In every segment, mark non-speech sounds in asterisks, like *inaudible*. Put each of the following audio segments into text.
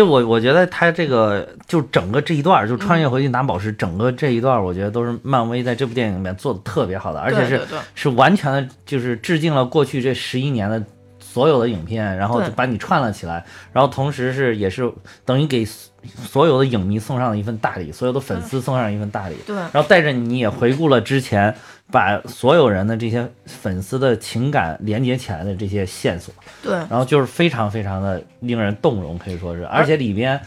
就我我觉得他这个就整个这一段就穿越回去拿宝石，整个这一段我觉得都是漫威在这部电影里面做的特别好的，而且是是完全的就是致敬了过去这十一年的所有的影片，然后就把你串了起来，然后同时是也是等于给所有的影迷送上了一份大礼，所有的粉丝送上一份大礼，对。然后带着你也回顾了之前把所有人的这些粉丝的情感连接起来的这些线索。对。然后就是非常非常的令人动容，可以说是，而且里边，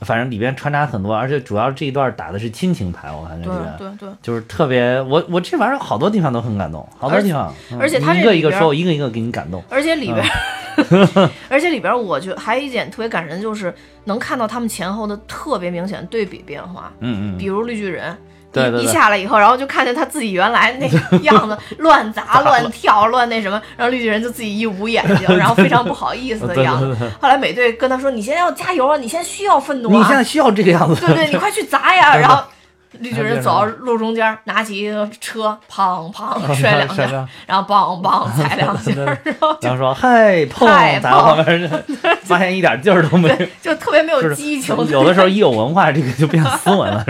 反正里边穿插很多，而且主要这一段打的是亲情牌，我感觉对里边。对对，就是特别，我我这玩意儿好多地方都很感动，好多地方，嗯而且他这一个一个说，一个一个给你感动，而且里边，嗯。*laughs* 而且里边，我觉得还有一点特别感人，就是能看到他们前后的特别明显的对比变化。嗯嗯，比如绿巨人，一下来以后，然后就看见他自己原来那个 *laughs* 样子，乱砸、乱跳、乱那什么，然后绿巨人就自己一捂眼睛，然后非常不好意思的样子。后来美队跟他说：“你现在要加油啊，你现在需要愤怒啊，你现在需要这个样子，对对，你快去砸呀！”然后绿巨人走到路中间，拿起一个车，砰砰 *laughs* 摔两下，然后梆梆踩两下，然后就然后说 *laughs* 嗨碰，嗨打到旁边儿，发现一点劲儿都没有，对，就特别没有激情。有的时候一有文化，这个就变斯文了，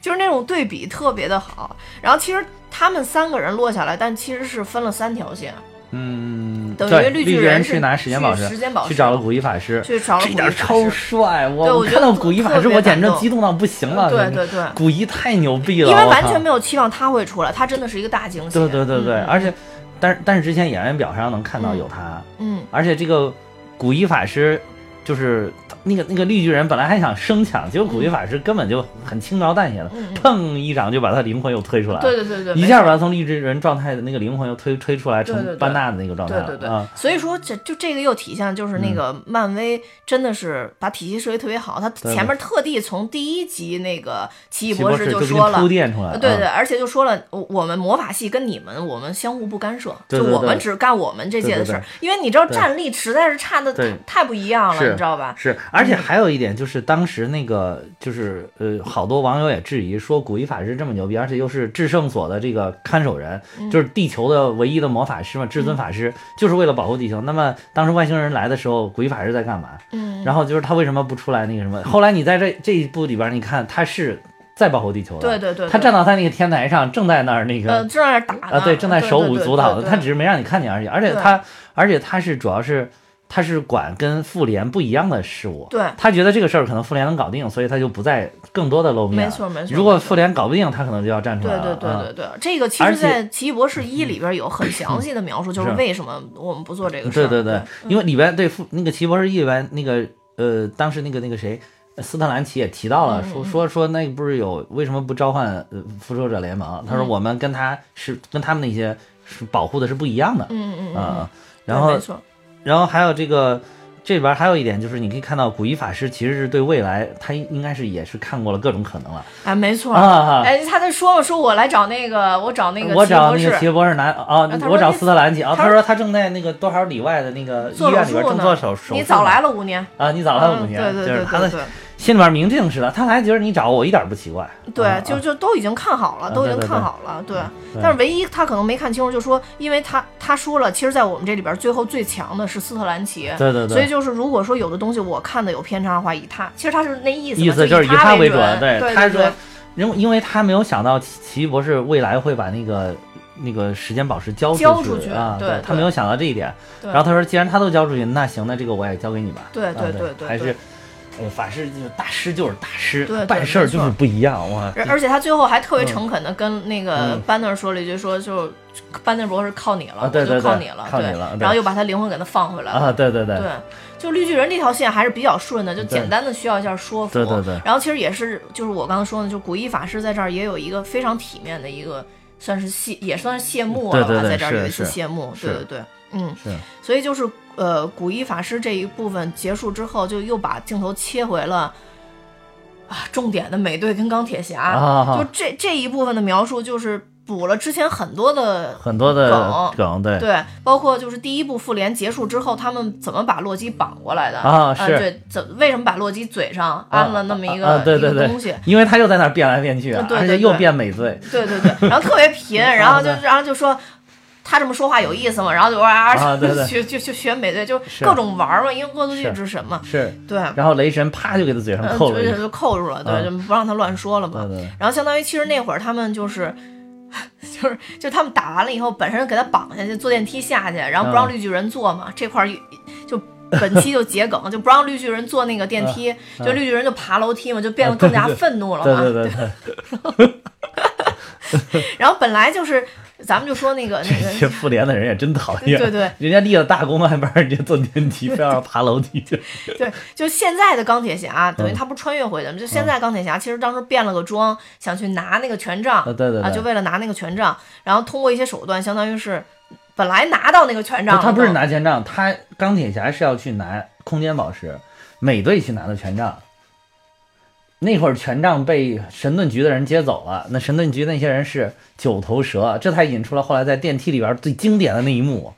就是那种对比特别的好。然后其实他们三个人落下来，但其实是分了三条线，嗯，等于，绿巨巨人是去拿时间宝石，去时间宝石去找了古一法师，去找了这点儿古一法超。帅，我看到古一法师，我简直激动到不行了。对对对，古一太牛逼了，因为完全没有期望他会出来，他真的是一个大惊喜。对对对对，嗯而且，但是但是之前演员表上能看到有他，嗯，而且这个古一法师就是那个那个绿巨人本来还想生抢，结果古一法师根本就很轻描淡写的，砰一掌就把他灵魂又推出来了，对对对对，一下把他从绿巨人状态的那个灵魂又推推出来，成班纳的那个状态了，对对对。啊，所以说这就这个又体现就是那个漫威真的是把体系设计特别好，他前面特地从第一集那个奇异博士士就说了铺。垫出来，对对，啊。而且就说了，我我们魔法系跟你们，我们相互不干涉，就我们只干我们这届的事因为你知道战力实在是差的太太不一样了，你知道吧？是，而且还有一点就是，当时那个就是呃，好多网友也质疑说，古一法师这么牛逼，而且又是至圣所的这个看守人，嗯。就是地球的唯一的魔法师嘛，至尊法师，就是为了保护地球。那么当时外星人来的时候，古一法师在干嘛？嗯，然后就是他为什么不出来那个什么？后来你在这这一部里边，你看他是在保护地球的，对对对，他站到他那个天台上，正在那儿那个呃正在那儿打啊，对，正在手舞足蹈的，他只是没让你看见而已。而且他，而且他是主要是他是管跟妇联不一样的事物。对，他觉得这个事儿可能妇联能搞定，所以他就不再更多的露面。没错没错如果妇联搞不定，他可能就要站出对来了。对对对对对，这个其实，在《奇异博士一》里边有很详细的描述，*laughs* 就是是为什么我们不做这个事儿。对对对对，因为里边对妇那个奇异博士一里边那个呃，当时那个那个谁。斯特兰奇也提到了，嗯说说说那不是有为什么不召唤呃复仇者联盟？他说嗯我们跟他是跟他们那些是保护的是不一样的，嗯嗯嗯然后没错，然后还有这个这里边还有一点就是，你可以看到古一法师其实是对未来，他应该是也是看过了各种可能了啊，没错。啊。哎，他在说嘛，说我来找那个，我找那个我找那个奇异博士拿啊我找斯特兰奇啊，他说他正在那个多少里外的那个医院里边正做手手术。你早来了五年，啊，你早来了五年，嗯对对对对心里面明镜似的，他还觉得你找我一点不奇怪。对，啊就就都已经看好了，啊都已经看好了，对。对但是唯一他可能没看清楚，就说，因为他他说了，其实，在我们这里边最后最强的是斯特兰奇，对对对，所以就是如果说有的东西我看的有偏差的话，以他，其实他是那意思，意思就是以他为准，对他说对对，因因为他没有想到奇奇异博士未来会把那个那个时间宝石交交出去啊，对对他没有想到这一点。对然后他说，既然他都交出去，那行，那这个我也交给你吧。对啊对对对对对还是。呃，法师就是大师，就是大师，对对办事儿就是不一样哇！而而且他最后还特别嗯诚恳的跟那个嗯班纳说了一句，说就班纳博士靠你了，就靠你了，对靠你了然后又把他灵魂给他放回来了，啊，对对对对，就绿巨人这条线还是比较顺的，就简单的需要一下说服。对对对然后其实也是，就是我刚刚说的，就古一法师在这儿也有一个非常体面的一个，算是谢，也算是谢幕了在这儿有一次是谢幕。对对对，嗯，是所以就是呃，古一法师这一部分结束之后，就又把镜头切回了。啊，重点的美队跟钢铁侠，啊就这这一部分的描述，就是补了之前很多的很多的梗梗，对对，包括就是第一部复联结束之后，他们怎么把洛基绑过来的啊是对，怎为什么把洛基嘴上安了那么一个、对对对一个东西？因为他又在那儿变来变去啊，对对而且又变美队，对对对，然后特别贫，*laughs* 然后就然后就说。他这么说话有意思吗？然后就哇啊对对。去去去学美队，就各种玩儿嘛，因为恶作剧是。之神嘛，是，对，然后雷神啪就给他嘴上呃扣就就扣住了，对，啊就不让他乱说了嘛然后相当于其实那会儿他们就是。*laughs* 就是就他们打完了以后，本身给他绑下去，坐电梯下去，然后不让嗯。绿巨人坐嘛，这块儿就本期就桔梗，*laughs* 就不让绿巨人坐那个电梯，嗯就绿巨人就爬楼梯嘛，就变得更加愤怒了嘛。对对对对，*laughs* *laughs* 然后本来就是，咱们就说那个那个，些复联的人也真讨厌，对对人家立了大功还不让人家坐电梯，非要爬楼梯去，对，就现在的钢铁侠，等于嗯他不是穿越回去吗？就现在钢铁侠其实当时变了个装，想去拿那个权杖啊对对啊，就为了拿那个权杖，然后通过一些手段，相当于是本来拿到那个权杖，他不是拿权杖，他钢铁侠是要去拿空间宝石，美队去拿的权杖。那会儿权杖被神盾局的人接走了，那神盾局那些人是九头蛇，这才引出了后来在电梯里边最经典的那一幕。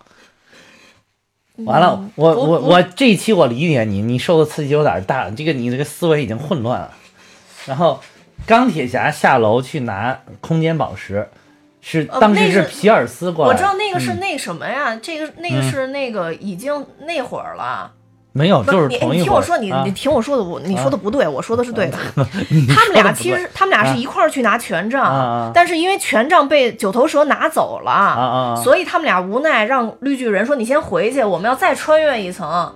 完了，我我我这一期我理解你，你受的刺激有点大，这个你这个思维已经混乱了。然后钢铁侠下楼去拿空间宝石，是呃当时那是皮尔斯过来，我知道那个是嗯那什么呀，这个那个是那个已经那会儿了。没有，就是你你听我说，你啊你听我说的，我你说的不对，我说的是对的。*laughs* 他们俩其实他们俩啊是一块儿去拿权啊杖啊，但是因为权杖被九头蛇拿走了，所以他们俩无奈让绿巨人说：“你先回去，我们要再穿越一层。”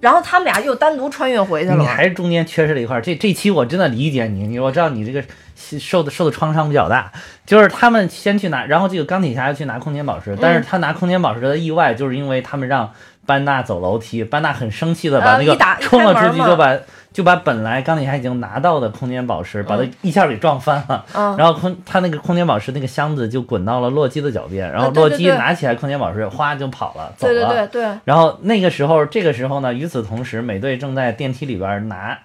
然后他们俩又单独穿越回去了。你还是中间缺失了一块儿。这这期我真的理解你，你我知道你这个受的受的创伤比较大，就是他们先去拿，然后这个钢铁侠要去拿空间宝石，但是他拿空间宝石的意外，就是因为他们让班纳走楼梯，班纳很生气的把那个冲了出去，就把就把本来钢铁侠已经拿到的空间宝石，把它一下给撞翻了。嗯，然后空他那个空间宝石那个箱子就滚到了洛基的脚边，然后洛基拿起来空间宝石，哗就跑了，走了。对对对，然后那个时候，这个时候呢，与此同时，美队正在电梯里边拿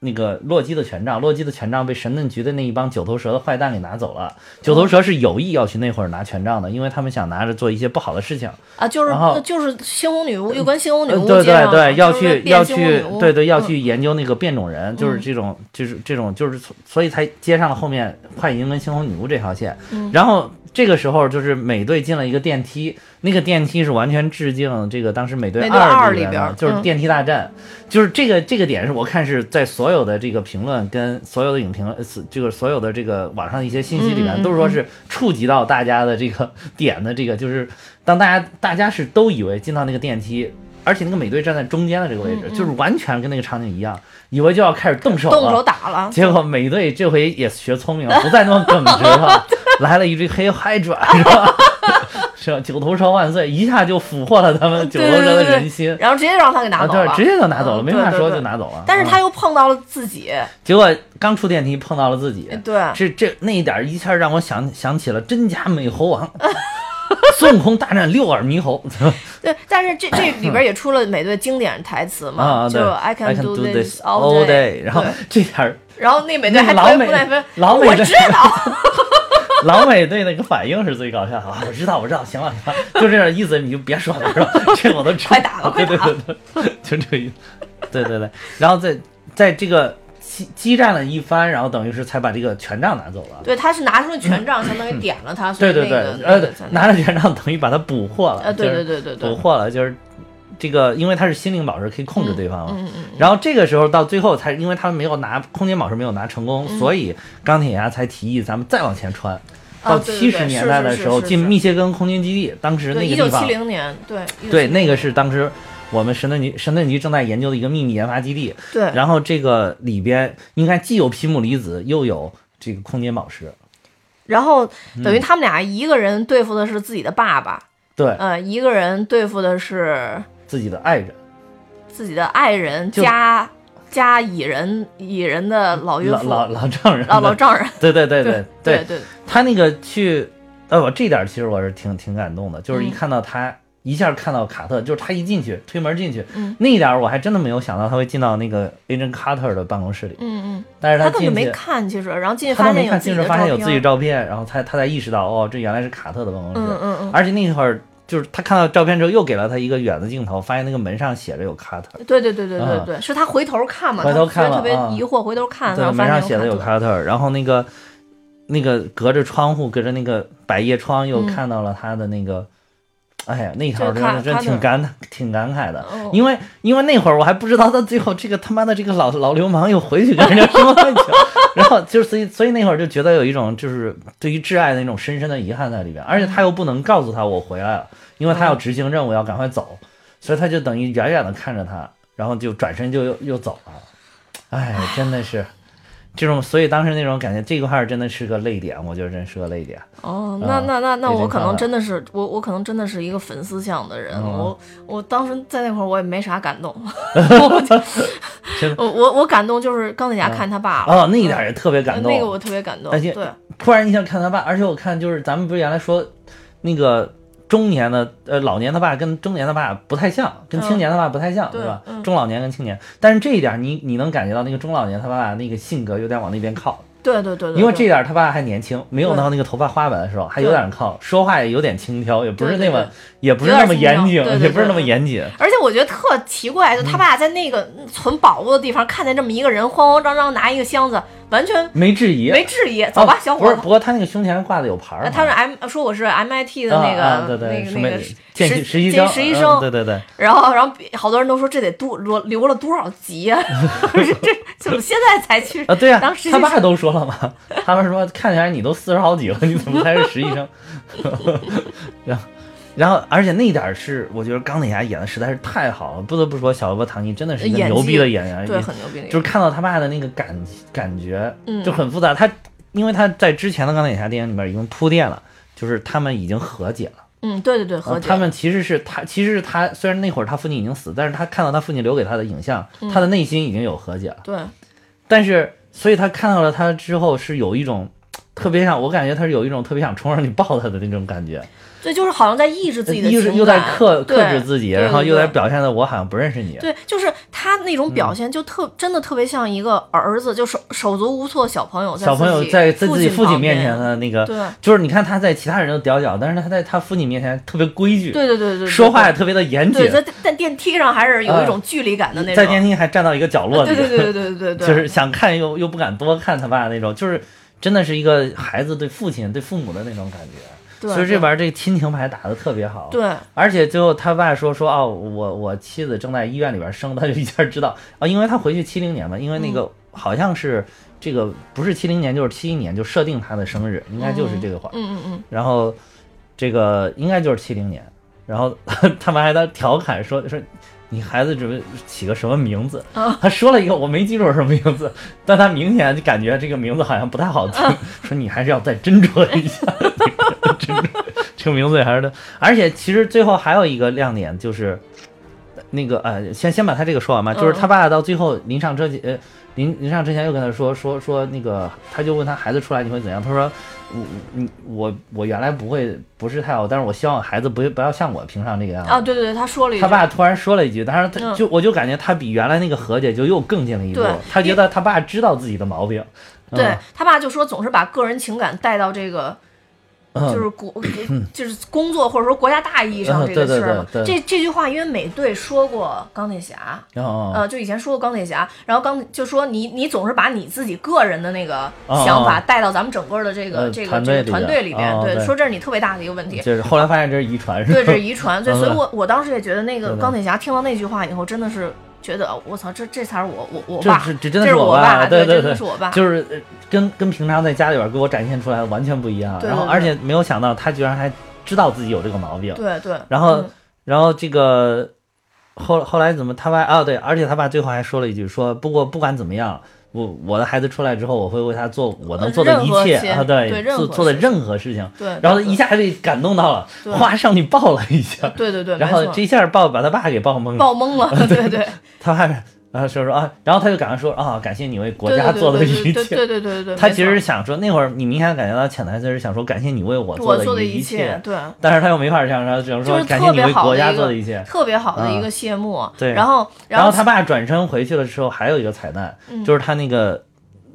那个洛基的权杖，洛基的权杖被神盾局的那一帮九头蛇的坏蛋给拿走了。九头蛇是有意要去那会儿拿权杖的，因为他们想拿着做一些不好的事情。啊，就是然后就是猩红女巫又跟猩红女呃，巫对对对，要去要去，对对要嗯去研究那个变种人，就是这种就是这种就是所以才接上了后面快银跟猩红女巫这条线。嗯然后这个时候就是美队进了一个电梯，那个电梯是完全致敬这个当时美队二里里边就是嗯电梯大战，就是这个这个点是我看是在所有的这个评论跟所有的影评，呃这个所有的这个网上一些信息里面，都是说是触及到大家的这个 *laughs* 点的这个，就是当大家大家是都以为进到那个电梯。而且那个美队站在中间的这个位置，嗯嗯就是完全跟那个场景一样，以为就要开始动手了，动手打了，结果美队这回也学聪明了，不再那么耿直了，*laughs* 来了一句黑嗨转，是吧？九头蛇万岁，一下就俘获了他们九头蛇的人心，然后直接让他给拿啊，走了，对，直接就拿走了，嗯没法说就拿走了。但是啊他又碰到了自己，*laughs* 结果刚出电梯碰到了自己，对，这这那一点一下让我想想起了真假美猴王，*laughs* 孙悟空大战六耳猕猴，*laughs* 对，但是这这里边也出了美队经典台词嘛，啊，就对 I can do this all day，day，然后这点儿然后那美队还那老美老美我知道，老美队那个反应是最搞笑啊！*laughs* 我知道，我知道，行了，行了，就这点意思，你就别说了，是吧？*laughs* 这个我都知道。快打了对对对对，*laughs* 就这个意思。对对对，然后在在这个激激战了一番，然后等于是才把这个权杖拿走了。对，他是拿出了权杖，相当于点了他，所对对对呃拿着权杖等于把他捕获了。呃，对对对对对，捕获了，就是这个，因为他是心灵宝石，可以控制对方嘛。嗯嗯，然后这个时候到最后才，因为他们没有拿空间宝石没有拿成功，嗯。所以钢铁侠才提议咱们再往前穿。到七十年代的时候，进密歇根空军基地，当时那个地方，零年，对对，1970那个是当时我们神盾局神盾局正在研究的一个秘密研发基地。对，然后这个里边应该既有皮姆离子，又有这个空间宝石。然后等于嗯。他们俩一个人对付的是自己的爸爸，对。呃，一个人对付的是自己的爱人，自己的爱人加加蚁人蚁人的老岳父，老老老丈人，老老丈人，*laughs* 对对对对对对，他那个去，呃，我这点儿其实我是挺挺感动的，就是一嗯看到他。一下看到卡特，就是他一进去推门进去，嗯。那一点儿我还真的没有想到他会进到那个 Agent Carter 的办公室里，嗯嗯，但是他根本就进去没看，其实，然后进去发现有自己进去发现有自己照片，然后他他才意识到，哦，这原来是卡特的办公室，嗯嗯嗯，而且那会儿就是他看到照片之后，又给了他一个远的镜头，发现那个门上写着有卡特，对对对对对嗯。对，是他回头看嘛，回头看特别特别疑惑，回头看，对，门上写的有卡特，然后那个那个隔着窗户，隔着那个百叶窗，又看到了他的那个，哎呀，那条真的真挺感挺感慨的，因为因为那会儿我还不知道，到最后这个他妈的这个老老流氓又回去跟人家说了，然后就是所以所以那会儿就觉得有一种就是对于挚爱的那种深深的遗憾在里边，而且他又不能告诉他我回来了，因为他要执行任务要赶快走，所以他就等于远远的看着他，然后就转身就又又走了，哎，真的是。这种，所以当时那种感觉，这个块真的是个泪点，我觉得真是个泪点。哦，那那那那我可能真的是我我可能真的是一个粉丝向的人，我我当时在那块儿我也没啥感动。*laughs* 我我我感动就是钢铁侠看他爸哦，那一点也特别感动，那个我特别感动。而且突然一下看他爸，而且我看就是咱们不是原来说那个。中年的呃老年的爸跟中年的爸不太像，跟青年的爸不太像，对吧？中老年跟青年，但是这一点你你能感觉到那个中老年他爸那个性格有点往那边靠。对对对，因为这点他爸还年轻，没有到那个头发花白的时候，还有点靠，说话也有点轻佻，也不是那么，也不是那么严谨，也不是那么严谨。而且我觉得特奇怪，就他爸在那个存宝物的地方看见这么一个人慌慌张张拿一个箱子。完全没质疑，没质疑，走吧，小伙子。不是，不过他那个胸前挂的有牌儿。他是 M，说我是 MIT 的那个那个那个实实习生，实习生。对对对。然后，然后好多人都说这得多留留了多少级啊？*laughs* 这怎么现在才去啊？对呀，当时他爸都说了嘛，他们说看起来你都四十好几了，你怎么才是实习生？然后。然后，而且那一点儿是，我觉得钢铁侠演的实在是太好了，不得不说，小罗伯·唐尼真的是一个牛逼的演员，对，很牛逼。就是看到他爸的那个感感觉，就很复杂。他因为他在之前的钢铁侠电影里面已经铺垫了，就是他们已经和解了。嗯，对对对，和解。他们其实是他，其实是他，虽然那会儿他父亲已经死，但是他看到他父亲留给他的影像，他的内心已经有和解了。对。但是，所以他看到了他之后，是有一种特别想，我感觉他是有一种特别想冲上去抱他的那种感觉。对，就是好像在抑制自己的情感，又在克克制自己，然后又在表现的我好像不认识你。对，就是他那种表现，就特真的特别像一个儿子，就手手足无措小朋友，小朋友在在自己父亲面前的那个，对，就是你看他在其他人都屌屌，但是他在他父亲面前特别规矩，对对对对，说话也特别的严谨，在在电梯上还是有一种距离感的那种，在电梯还站到一个角落里，对对对对对对，就是想看又又不敢多看他爸那种，就是真的是一个孩子对父亲对父母的那种感觉。所以这玩意儿这个亲情牌打的特别好，对，而且最后他爸说说哦，我我妻子正在医院里边生，他就一下知道啊，因为他回去七零年嘛，因为那个好像是这个不是七零年就是七一年就设定他的生日，应该就是这个话，嗯嗯嗯，然后这个应该就是七零年，然后 *laughs* 他们还在调侃说说。你孩子准备起个什么名字？他说了一个，我没记住什么名字，但他明显就感觉这个名字好像不太好听。*laughs* 说你还是要再斟酌一下，*laughs* 这个名字 *laughs* 还是的。而且其实最后还有一个亮点就是，那个呃，先先把他这个说完吧。就是他爸到最后临上车前呃临临上之前又跟他说说说那个，他就问他孩子出来你会怎样？他说。我你我我原来不会不是太好，但是我希望孩子不不要像我平常这个样子啊！对对对，他说了一句，他爸突然说了一句，但是他就我就感觉他比原来那个和解就又更进了一步。他觉得他爸知道自己的毛病，对他爸就说总是把个人情感带到这个。就是国，*clears throat* 就是工作或者说国家大意义上这个事儿，这这句话因为美队说过钢铁侠，呃，就以前说过钢铁侠，然后钢就说你你总是把你自己个人的那个想法带到咱们整个的这个这个这个团队里边，对，说这是你特别大的一个问题。就是后来发现这是遗传，是对，这是遗传，对，所以我我当时也觉得那个钢铁侠听到那句话以后，真的是。觉得我操，这这才是我我我爸，这这真的是我爸，对对对，是我爸，就是跟跟平常在家里边给我展现出来的完全不一样。然后而且没有想到他居然还知道自己有这个毛病。对对。然后然后这个后后来怎么他爸啊对，而且他爸最后还说了一句说不过不管怎么样。我我的孩子出来之后，我会为他做我能做的一切啊，对，做做的任何事情。对，然后一下被感动到了，哗上去抱了一下。对对对，然后这一下抱把他爸给抱懵了。抱懵了，*laughs* 对对。他爸。然后说说啊，然后他就赶快说啊，感谢你为国家做的一切。对对对对对他其实是想说，那会儿你明显感觉到潜台词是想说，感谢你为我做的一切。对。但是他又没法这样说，只能说感谢你为国家做的一切。特别好的一个谢幕。对。然后，然后他爸转身回去的时候，还有一个彩蛋，就是他那个。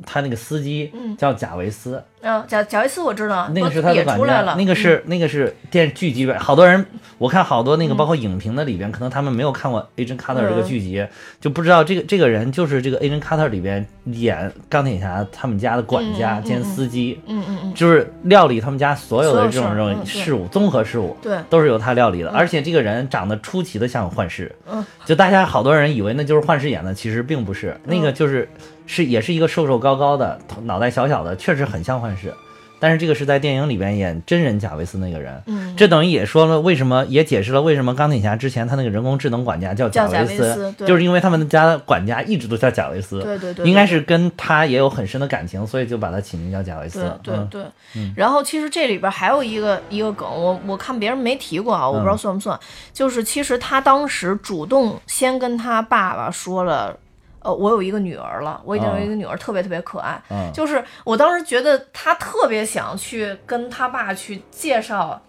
他那个司机叫贾维斯，嗯，贾贾维斯我知道，那个是他的也管家，出来了，嗯那个是、那个是电视剧集里边，好多人我看好多那个包括影评的里边，可能他们没有看过 Agent Carter 这个剧集，就不知道这个这个人就是这个 Agent Carter 里边演钢铁侠他们家的管家兼司机，嗯嗯嗯，就是料理他们家所有的这种这种事务，综合事务。对，都是由他料理的，而且这个人长得出奇的像幻视，嗯，就大家好多人以为那就是幻视演的，其实并不是，那个就是是也是一个瘦瘦高高的，头脑袋小小的，确实很像幻视，但是这个是在电影里边演真人贾维斯那个人，嗯，这等于也说了为什么，也解释了为什么钢铁侠之前他那个人工智能管家叫叫贾维维斯对。就是因为他们家的管家一直都叫贾维斯，对对对，应该是跟他也有很深的感情，所以就把他起名叫贾维斯，嗯对对。对，然后其实这里边还有一个一个梗，我我看别人没提过啊，我不知道嗯。算不算，就是其实他当时主动先跟他爸爸说了。呃，我有一个女儿了，我已经有一个女儿，特别特别可爱。嗯就是我当时觉得他特别想去跟他爸去介绍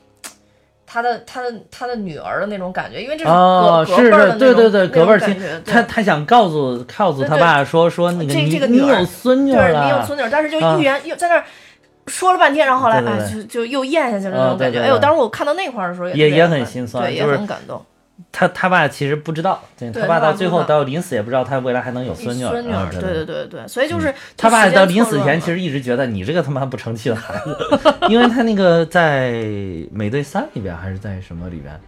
他的他的他的女儿的那种感觉，因为这是隔、哦，隔是是，辈儿的那种对对对，隔辈儿亲他他想告诉告诉他爸说说那个这你这个你有孙女对，了，你有孙女儿，但是就啊欲言又在那儿说了半天，然后后来哎，就就又咽下去了那啊种感觉。哎呦，对对对当时我看到那块儿的时候也也很心酸对，也很感动。他他爸其实不知道，他爸到最后到临死也不知道他未来还能有孙女儿，孙女对对对对对，所以就是他爸到临死前其实一直觉得你这个他妈不成器的孩子，*laughs* 因为他那个在《美队三》里边还是在什么里边，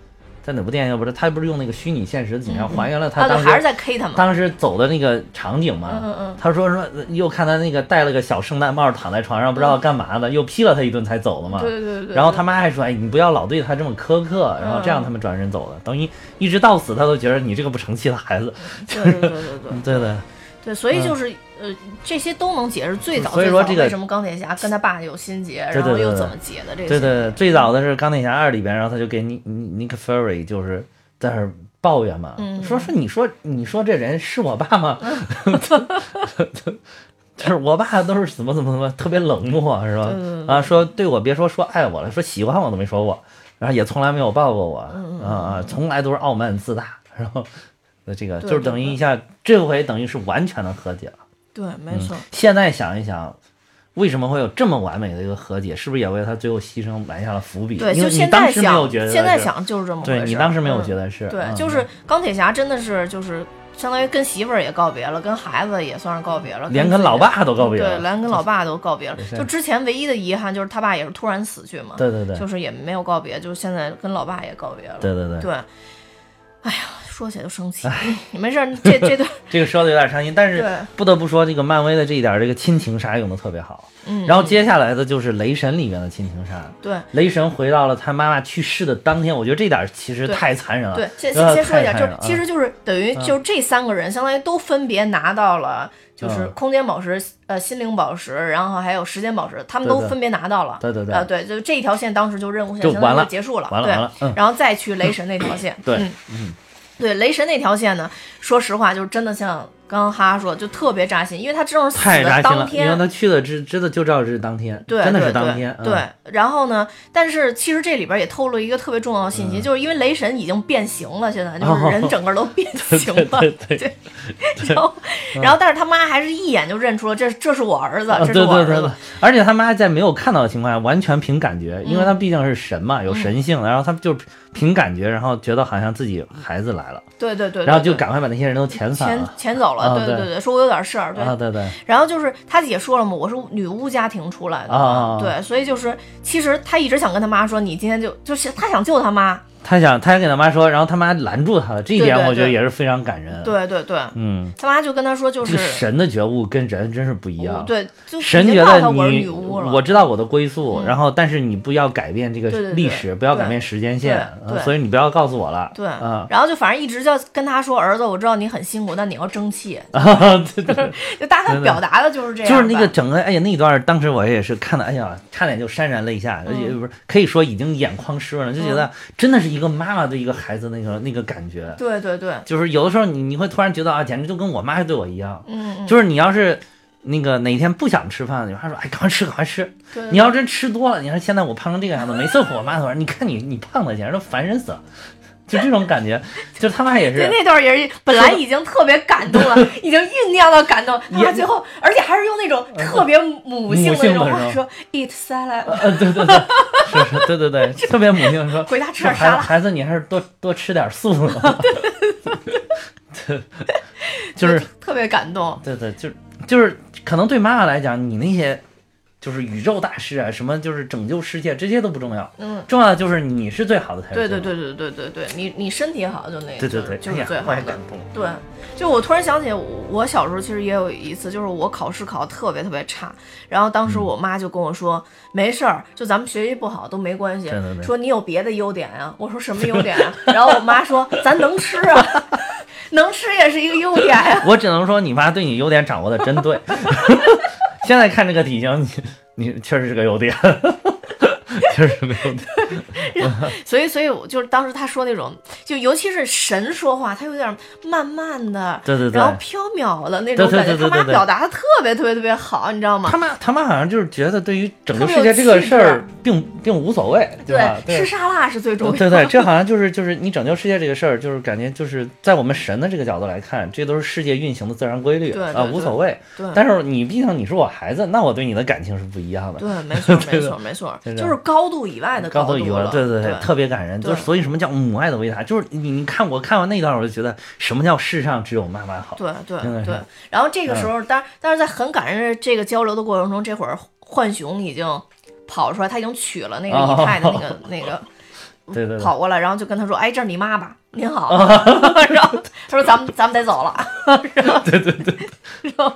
在哪部电影不是他不是用那个虚拟现实的景象还原了他当时还是在 K 他们。当时走的那个场景嘛，嗯嗯嗯他说说又看他那个戴了个小圣诞帽躺在床上不知道干嘛的，又批了他一顿才走了嘛。对对对对。然后他妈还说：“哎，你不要老对他这么苛刻。”然后这样他们转身走了，等于一直到死他都觉得你这个不成器的孩子。对对对对对 *laughs* 对的，对，所以就是呃，这些都能解释最早所以说这个为什么钢铁侠跟他爸有心结，对对对对然后又怎么解的这个。对对，最早的是钢铁侠二里边，然后他就给尼尼 Nick Fury 就是在那儿抱怨嘛，嗯说说你说你说这人是我爸吗？*laughs* 就是我爸都是怎么怎么怎么特别冷漠是吧？对对啊，说对我别说说爱我了，说喜欢我都没说过，然后也从来没有抱过我，嗯啊啊，从来都是傲慢自大，然后那这个就是等于一下，这回等于是完全的和解了。对，没错。现在想一想，为什么会有这么完美的一个和解？是不是也为他最后牺牲埋下了伏笔？对，就现在想，觉得现在，想就是这么回事。对你当时没有嗯觉得是，对，嗯就是钢铁侠真的是就是相当于跟媳妇儿也告别了，跟孩子也算是告别了，连跟老爸都告别了对，连跟老爸都告别了就之前唯一的遗憾就是他爸也是突然死去嘛，对对对，就是也没有告别，就是现在跟老爸也告别了。对对对，对，哎呀，说起来就生气。嗯没事，这这段 *laughs* 这个说的有点伤心，但是，不得不说，这个漫威的这一点这个亲情杀用的特别好。嗯，然后嗯接下来的就是雷神里面的亲情杀。对雷神回到了他妈妈去世的当天，我觉得这点其实太残忍了。对，先呃先先说一下，就其实就是等于就这三个人，相当于都分别拿到了。就是嗯空间宝石、呃心灵宝石，然后还有时间宝石，他们都分别拿到了。对对对啊，对，就这一条线当时就任务线相当于就完了结束了，对完了完了，嗯，然后再去雷神那条线。对嗯嗯对，雷神那条线呢，说实话，就是真的像刚刚哈哈说，就特别扎心，因为他正是死的当天为，他去的知知道就知道是当天，对，真的是当天。对。嗯对，然后呢？但是其实这里边也透露一个特别重要的信息，就是因为雷神已经变形了，现在就是人整个都变形了。哦对对对 *laughs* 然后，然后，但是他妈还是一眼就认出了这这是我儿子，啊这是我儿子。对对对对，而且他妈在没有看到的情况下，完全凭感觉，因嗯为他毕竟是神嘛，有神性，然后他就凭感觉，然后觉得好像自己孩子来了，对对对，然后就赶快把那些人都遣散遣了。遣走对对对。对，说我有点事儿。对，啊，对对，然后就是他也说了嘛，我是女巫家庭出来的对，所以就是其实他一直想跟他妈说，你今天就就是他想救他妈，他想，他想给他妈说，然后他妈拦住他了，这一点我觉得也是非常感人。，对对对，嗯，他妈就跟他说就是，神的觉悟跟人真是不一样。对，就神觉得你我知道我的归宿，嗯。然后但是你不要改变这个历史，不要改变时间线，所以你不要告诉我了。对，啊，然后就反正一直就跟他说，儿子，我知道你很辛苦，但你要争气，*laughs* 对 *laughs* 就大概表达的就是这样，就是那个整个，哎呀，那一段当时我也是看的，哎呀，差点就潸然泪下，而且不是可以说已经眼眶湿润了，就觉得真的是一个妈妈对一个孩子那个那个感觉，对对对，就是有的时候你你会突然觉得啊，简直就跟我妈对我一样，嗯嗯，就是你要是。那个哪天不想吃饭，你还说：“哎，赶快吃，赶快吃。对对你要真吃多了，你看现在我胖成这个样子，每次我妈都说：“你看你，你胖的简直都烦人死了。”就这种感觉，*laughs* 就他妈也对，是，那段也是本来已经特别感动了，*laughs* 已经酝酿到感动，他最后，而且还是用那种特别母性的那种话说，eat salad，呃，对对对，是是，对对对，*laughs* 特别母性说，回家吃点沙拉。孩孩子，你还是多多吃点素了。对，就是特别感动。对对，就就是可能对妈妈来讲，你那些就是宇宙大师啊，什么就是拯救世界，这些都不重要，嗯，重要的就是你是最好的才是对最好的。对对对对对对，你你身体好就那个，对对对，就是最好的。对，就我突然想起，我小时候其实也有一次，就是我考试考得特别特别差，然后当时嗯我妈就跟我说，没事儿，就咱们学习不好都没关系对对，对说你有别的优点啊。我说什么优点啊？然后我妈说，咱能吃啊，*laughs* 能吃也是一个优点呀、我只能说你妈对你优点掌握的真对。*laughs* 现在看这个体型，你你确实是个优点，确实是个优点。所以，所以我就是当时他说那种，就尤其是神说话，他有点慢慢的，对对对然后飘渺的那种感觉，他妈表达的特别特别特别好，你知道吗他？妈他妈好像就是觉得对于拯救世界这个事儿并并无所谓，对吧？对吃沙拉是最重要的。对对，这好像就是就是你拯救世界这个事儿，就是感觉就是在我们神的这个角度来看，这都是世界运行的自然规律啊，无所谓。对但是你毕竟你是我孩子，那我对你的感情是不一样的。*laughs* 对，没错，没错，没错，就是高度以外的高度以外，了。对对对，特别感人。就是所以什么叫母爱的伟大？就是你你看我看完那段，我就觉得什么叫世上只有妈妈好。对对对。然后这个时候，当但是在很感人的这个交流的过程中，这会儿浣熊已经跑出来，他已经娶了那个哦以太的那个那个。对对对跑过来，然后就跟他说：“哎，这是你妈吧？*laughs* 您好。*laughs* ”然后他说：“咱们咱们得走了。” *laughs* 然后对对对，然后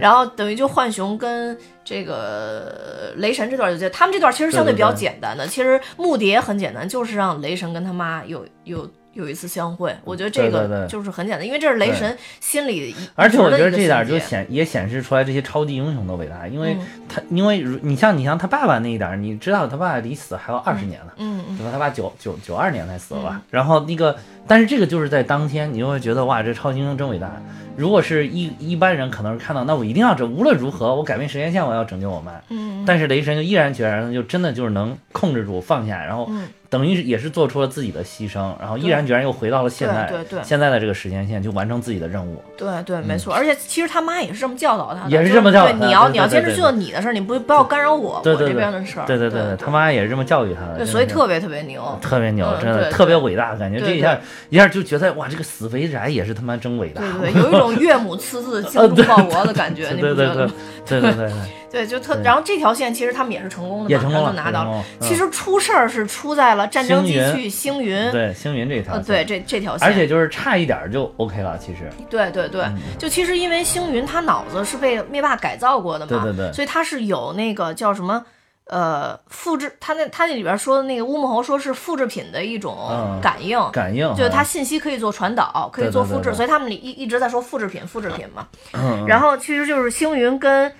然后等于就浣熊跟这个雷神这段就结，他们这段其实相对比较简单的，其实目的也很简单，就是让雷神跟他妈有有有一次相会。我觉得这个就是很简单，因为这是雷神心里一而且我觉得这点就显也显示出来这些超级英雄的伟大，因为嗯他因为如你像你像他爸爸那一点，你知道他爸爸离死还有二十年呢。嗯嗯对吧？他爸九九九二年才死了吧？然后那个，但是这个就是在当天，你就会觉得哇，这超级英雄真伟大。如果是一一般人，可能是看到，那我一定要这无论如何，我改变时间线，我要拯救我妈。嗯但是雷神就毅然决然的，就真的就是能控制住放下，然后嗯等于也是做出了自己的牺牲，然后毅然决然又回到了现在，对对对现在的这个时间线，就完成自己的任务。对对，没错。而且其实他妈也是这么教导他也是这么教导他对你要你要坚持去做你的事儿，你不不要干扰我我这对对对边的事儿。对对对，他妈也是这么教育他的，对，所以特别特别牛。特别牛，嗯真的特别伟大，感觉这对一下一下就觉得哇，这个死肥宅也是他妈真伟大。对对对，有一种岳母刺字精忠报国的感觉，*laughs* 你对对对不觉得吗？对对对对，*laughs* 对，就特，然后这条线其实他们也是成功的嘛，也成功了，拿到了。其实出事儿是出在了战争机器星云，嗯对星云这条对这这条线，而且就是差一点就 OK 了，其实。对对对，嗯就其实因为星云他脑子是被灭霸改造过的嘛，对对对所以他是有那个叫什么。呃，复制他那他那里边说的那个乌木猴说是复制品的一种嗯感应，感应，就是它信息可以做传导，可以做复制，对对对对所以他们一一直在说复制品，复制品嘛。嗯，然后其实就是星云跟。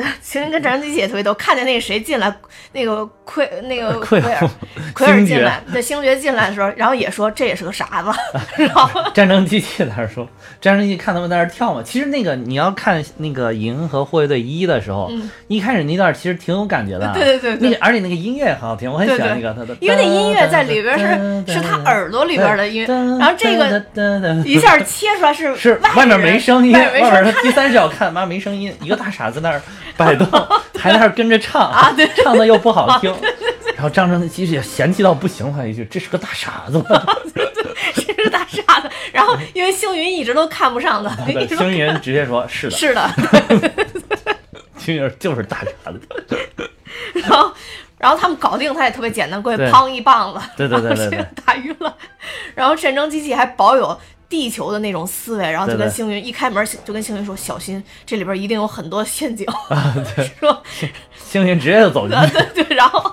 呃，星云跟战争机器也特别逗，看见那个谁进来，那个奎那个奎奎尔奎尔 *laughs* 进来，对星爵进来的时候，然后也说这也是个傻子，*laughs* 然后 *laughs* 战争机器在那说，战争机器看他们在那跳嘛。其实那个你要看那个《银河护卫队一》的时候，嗯。一开始那段其实挺有感觉的，对对对对。那个而且那个音乐也很好听，我很喜欢那个他的，因为那音乐在里边是是他耳朵里边的音乐，然后这个个一下切出来是是外外面没声音，外面没声音。他第三视角看，妈没声音，一个大傻子在那儿摆动，还在那儿跟着唱啊对唱的又不好听。然后张正基也嫌弃到不行，他一句：“这是个大傻子。这是大傻子，然后因为星云一直都看不上他，”星云直接说：“是的，是的 *laughs* *laughs* 星云就是大傻子。然后，然后他们搞定他也特别简单，过去砰一棒子，对对对对对 *laughs* 打晕了。然后战争机器还保有地球的那种思维，然后就跟星云一开门就跟星云说：“小心，这里边一定有很多陷阱。*laughs* 啊 *laughs* 说星云直接就走进去，*laughs* 对对，然后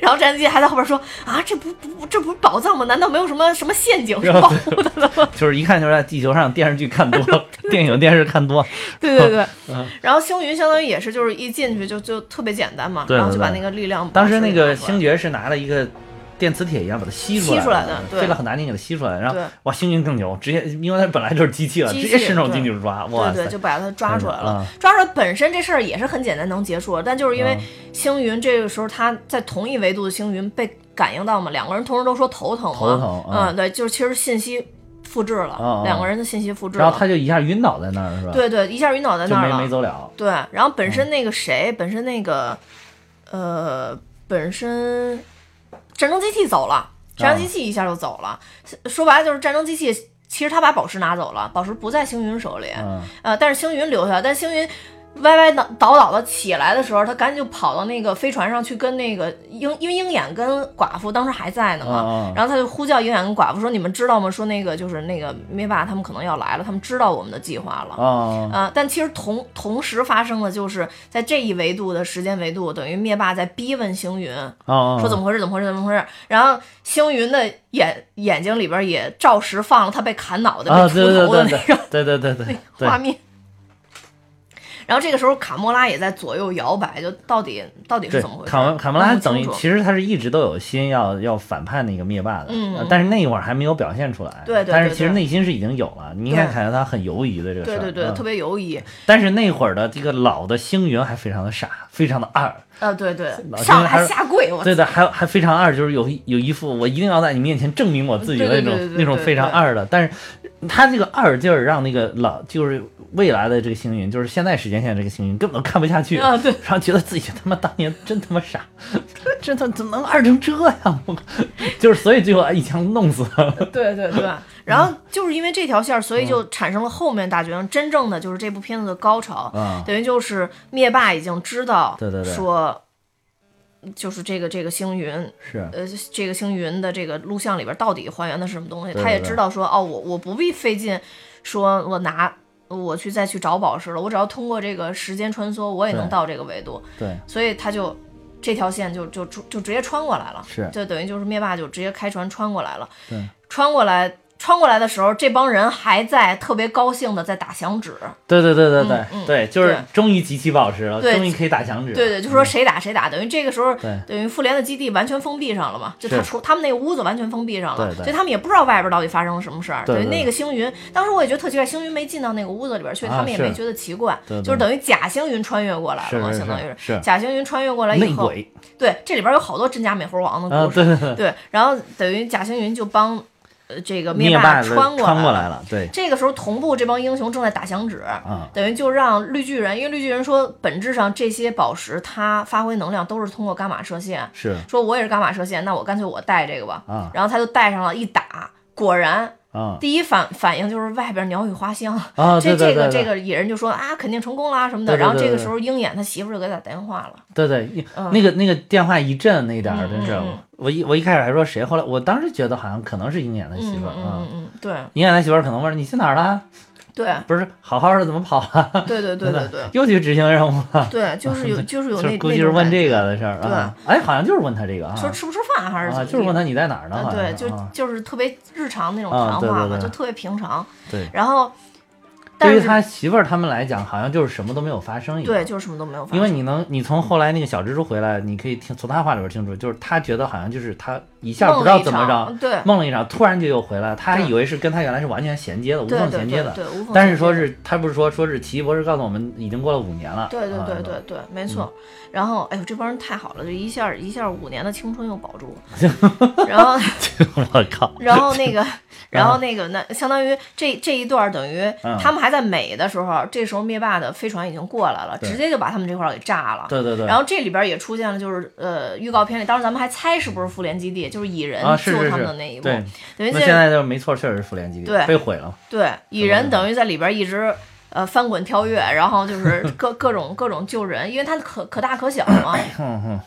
然后战争机还在后边说：“啊，这不不这不是宝藏吗？难道没有什么什么陷阱是保护的了吗？”就是一看就是在地球上电视剧看多了，电影电视看多，对对对，嗯然后星云相当于也是就是一进去就就特别简单嘛，然后就把那个力量。当时那个星爵是拿了一个电磁铁一样把它吸出来吸出来来的对费了很大劲给它吸出来，然后哇，星云更牛，直接因为它本来就是机器了，器直接伸手进去抓，哇，对对，就把它抓出来了。嗯抓出来本身这事儿也是很简单能结束的，但就是因为嗯。星云这个时候他在同一维度的星云被感应到嘛，两个人同时都说头疼嘛，头疼嗯。嗯，对，就是其实信息复制了，两个人的信息复制了，然后他就一下晕倒在那儿是吧？，对对，一下晕倒在那儿了。没没。走了。对，然后本身那个谁，本身那个呃，本身战争机器走了，战争机器一下就走了。说白了就是战争机器，其实他把宝石拿走了，宝石不在星云手里，嗯，呃，但是星云留下来，但星云歪歪倒倒倒的起来的时候，他赶紧就跑到那个飞船上去跟那个鹰，因为鹰眼跟寡妇当时还在呢嘛，然后他就呼叫鹰眼跟寡妇说：“你们知道吗？说那个就是那个灭霸他们可能要来了，他们知道我们的计划了。”啊啊、但其实同同时发生的就是在这一维度的时间维度，等于灭霸在逼问星云，啊，说怎么回事，怎么回事，怎么回事。然后星云的眼眼睛里边也照实放了他被砍脑袋、啊，被对对出头的那对个对对对对对对画面。然后这个时候，卡莫拉也在左右摇摆，就到底到底是怎么回事？卡文卡莫拉等于其实他是一直都有心要要反叛那个灭霸的，但是那会儿还没有表现出来。对对对但是其实内心是已经有了，你应该对看他很犹疑的这个事儿。对对对，嗯特别犹疑。但是那会儿的这个老的星云还非常的傻，非常的二。呃，对对老，星上来还下跪，我对的，还还非常二，就是有一有一副我一定要在你面前证明我自己的那种那种非常二的。但是他这个二劲儿让那个老就是未来的这个星云，就是现在时间线这个星云根本看不下去，啊对然后觉得自己他妈当年真他妈傻，这他怎么能二成这样？我就是所以最后一枪弄死了。对对对，然后就是因为这条线儿，所以就产生了后面大决战，真正的就是这部片子的高潮，啊。等于就是灭霸已经知道，对对对。说就是这个这个星云，是。呃，这个星云的这个录像里边到底还原的是什么东西？对对对他也知道说，哦，我我不必费劲，说我拿我去再去找宝石了，我只要通过这个时间穿梭，我也能到这个维度，对。所以他就这条线就就就就直接穿过来了，是。就等于就是灭霸就直接开船穿过来了，对。穿过来。穿过来的时候，这帮人还在特别高兴的在打响指，对对对对对、对，就是终于集齐宝石了，对终于可以打响指。对对，就说谁打谁打，等于这个时候对等于复联的基地完全封闭上了嘛，就他出他们那个屋子完全封闭上了，所以他们也不知道外边到底发生了什么事儿。对对等于那个星云，当时我也觉得特奇怪，星云没进到那个屋子里边去，啊他们也没觉得奇怪，就是等于假星云穿越过来了嘛，相当于是是假星云穿越过来以后，对，这里边有好多真假美猴王的啊，故事，对对对，对，然后等于假星云就帮呃这个霸灭霸穿过来穿过来。了，对这个时候，同步这帮英雄正在打响指，啊，等于就让绿巨人，因为绿巨人说，本质上这些宝石它发挥能量都是通过伽马射线，是说我也是伽马射线，那我干脆我带这个吧。嗯然后他就带上了，一打，果然啊。第一反反应就是外边鸟语花香。啊，这这个这个野人就说啊，肯定成功啦什么的。然后这个时候鹰眼他媳妇就给他打电话了，对对，那个那个电话一震那点儿，嗯真是我一我一开始还说谁，后来我当时觉得好像可能是鹰眼的媳嗯妇儿啊嗯嗯，嗯，对。鹰眼他媳妇儿可能问你去哪儿了？对不是好好的怎么跑了？对对对对对又去执行任务了？对，就是有 *laughs* 就是有就那是估计是问这个的事儿对啊。哎，好像就是问他这个啊，说吃不吃饭还是怎啊，么就是问他你在哪儿呢？对，就就是特别日常那种啊谈话嘛，对对对就特别平常。对。然后，但对于他媳妇儿他们来讲，好像就是什么都没有发生一样。对，就是什么都没有发生。因为你能，你从后来那个小蜘蛛回来，你可以听从他话里边听出，就是他觉得好像就是他一下不知道怎么着，对梦了一场，突然就又回来，他还以为是跟他原来是完全衔接的，无缝衔接的。对对，无缝但是说是他不是说说是奇异博士告诉我们已经过了五年了，对对啊对对对，没错。然后，哎呦，这帮人太好了，就一下一下五年的青春又保住了。*laughs* 然后，*laughs* 我靠，然后那个，然后那个，那相当于这这一段等于嗯他们还在美的时候，这时候灭霸的飞船已经过来了，直接就把他们这块儿给炸了。对对对，然后这里边也出现了，就是呃，预告片里，当时咱们还猜是不是复联基地，就是蚁人救他们的那一幕。对，等于那现在就没错，确实是复联基地对被毁了，对，蚁人等于在里边一直呃翻滚跳跃，然后就是 *laughs* 各各种各种救人，因为他可可大可小嘛。哼哼，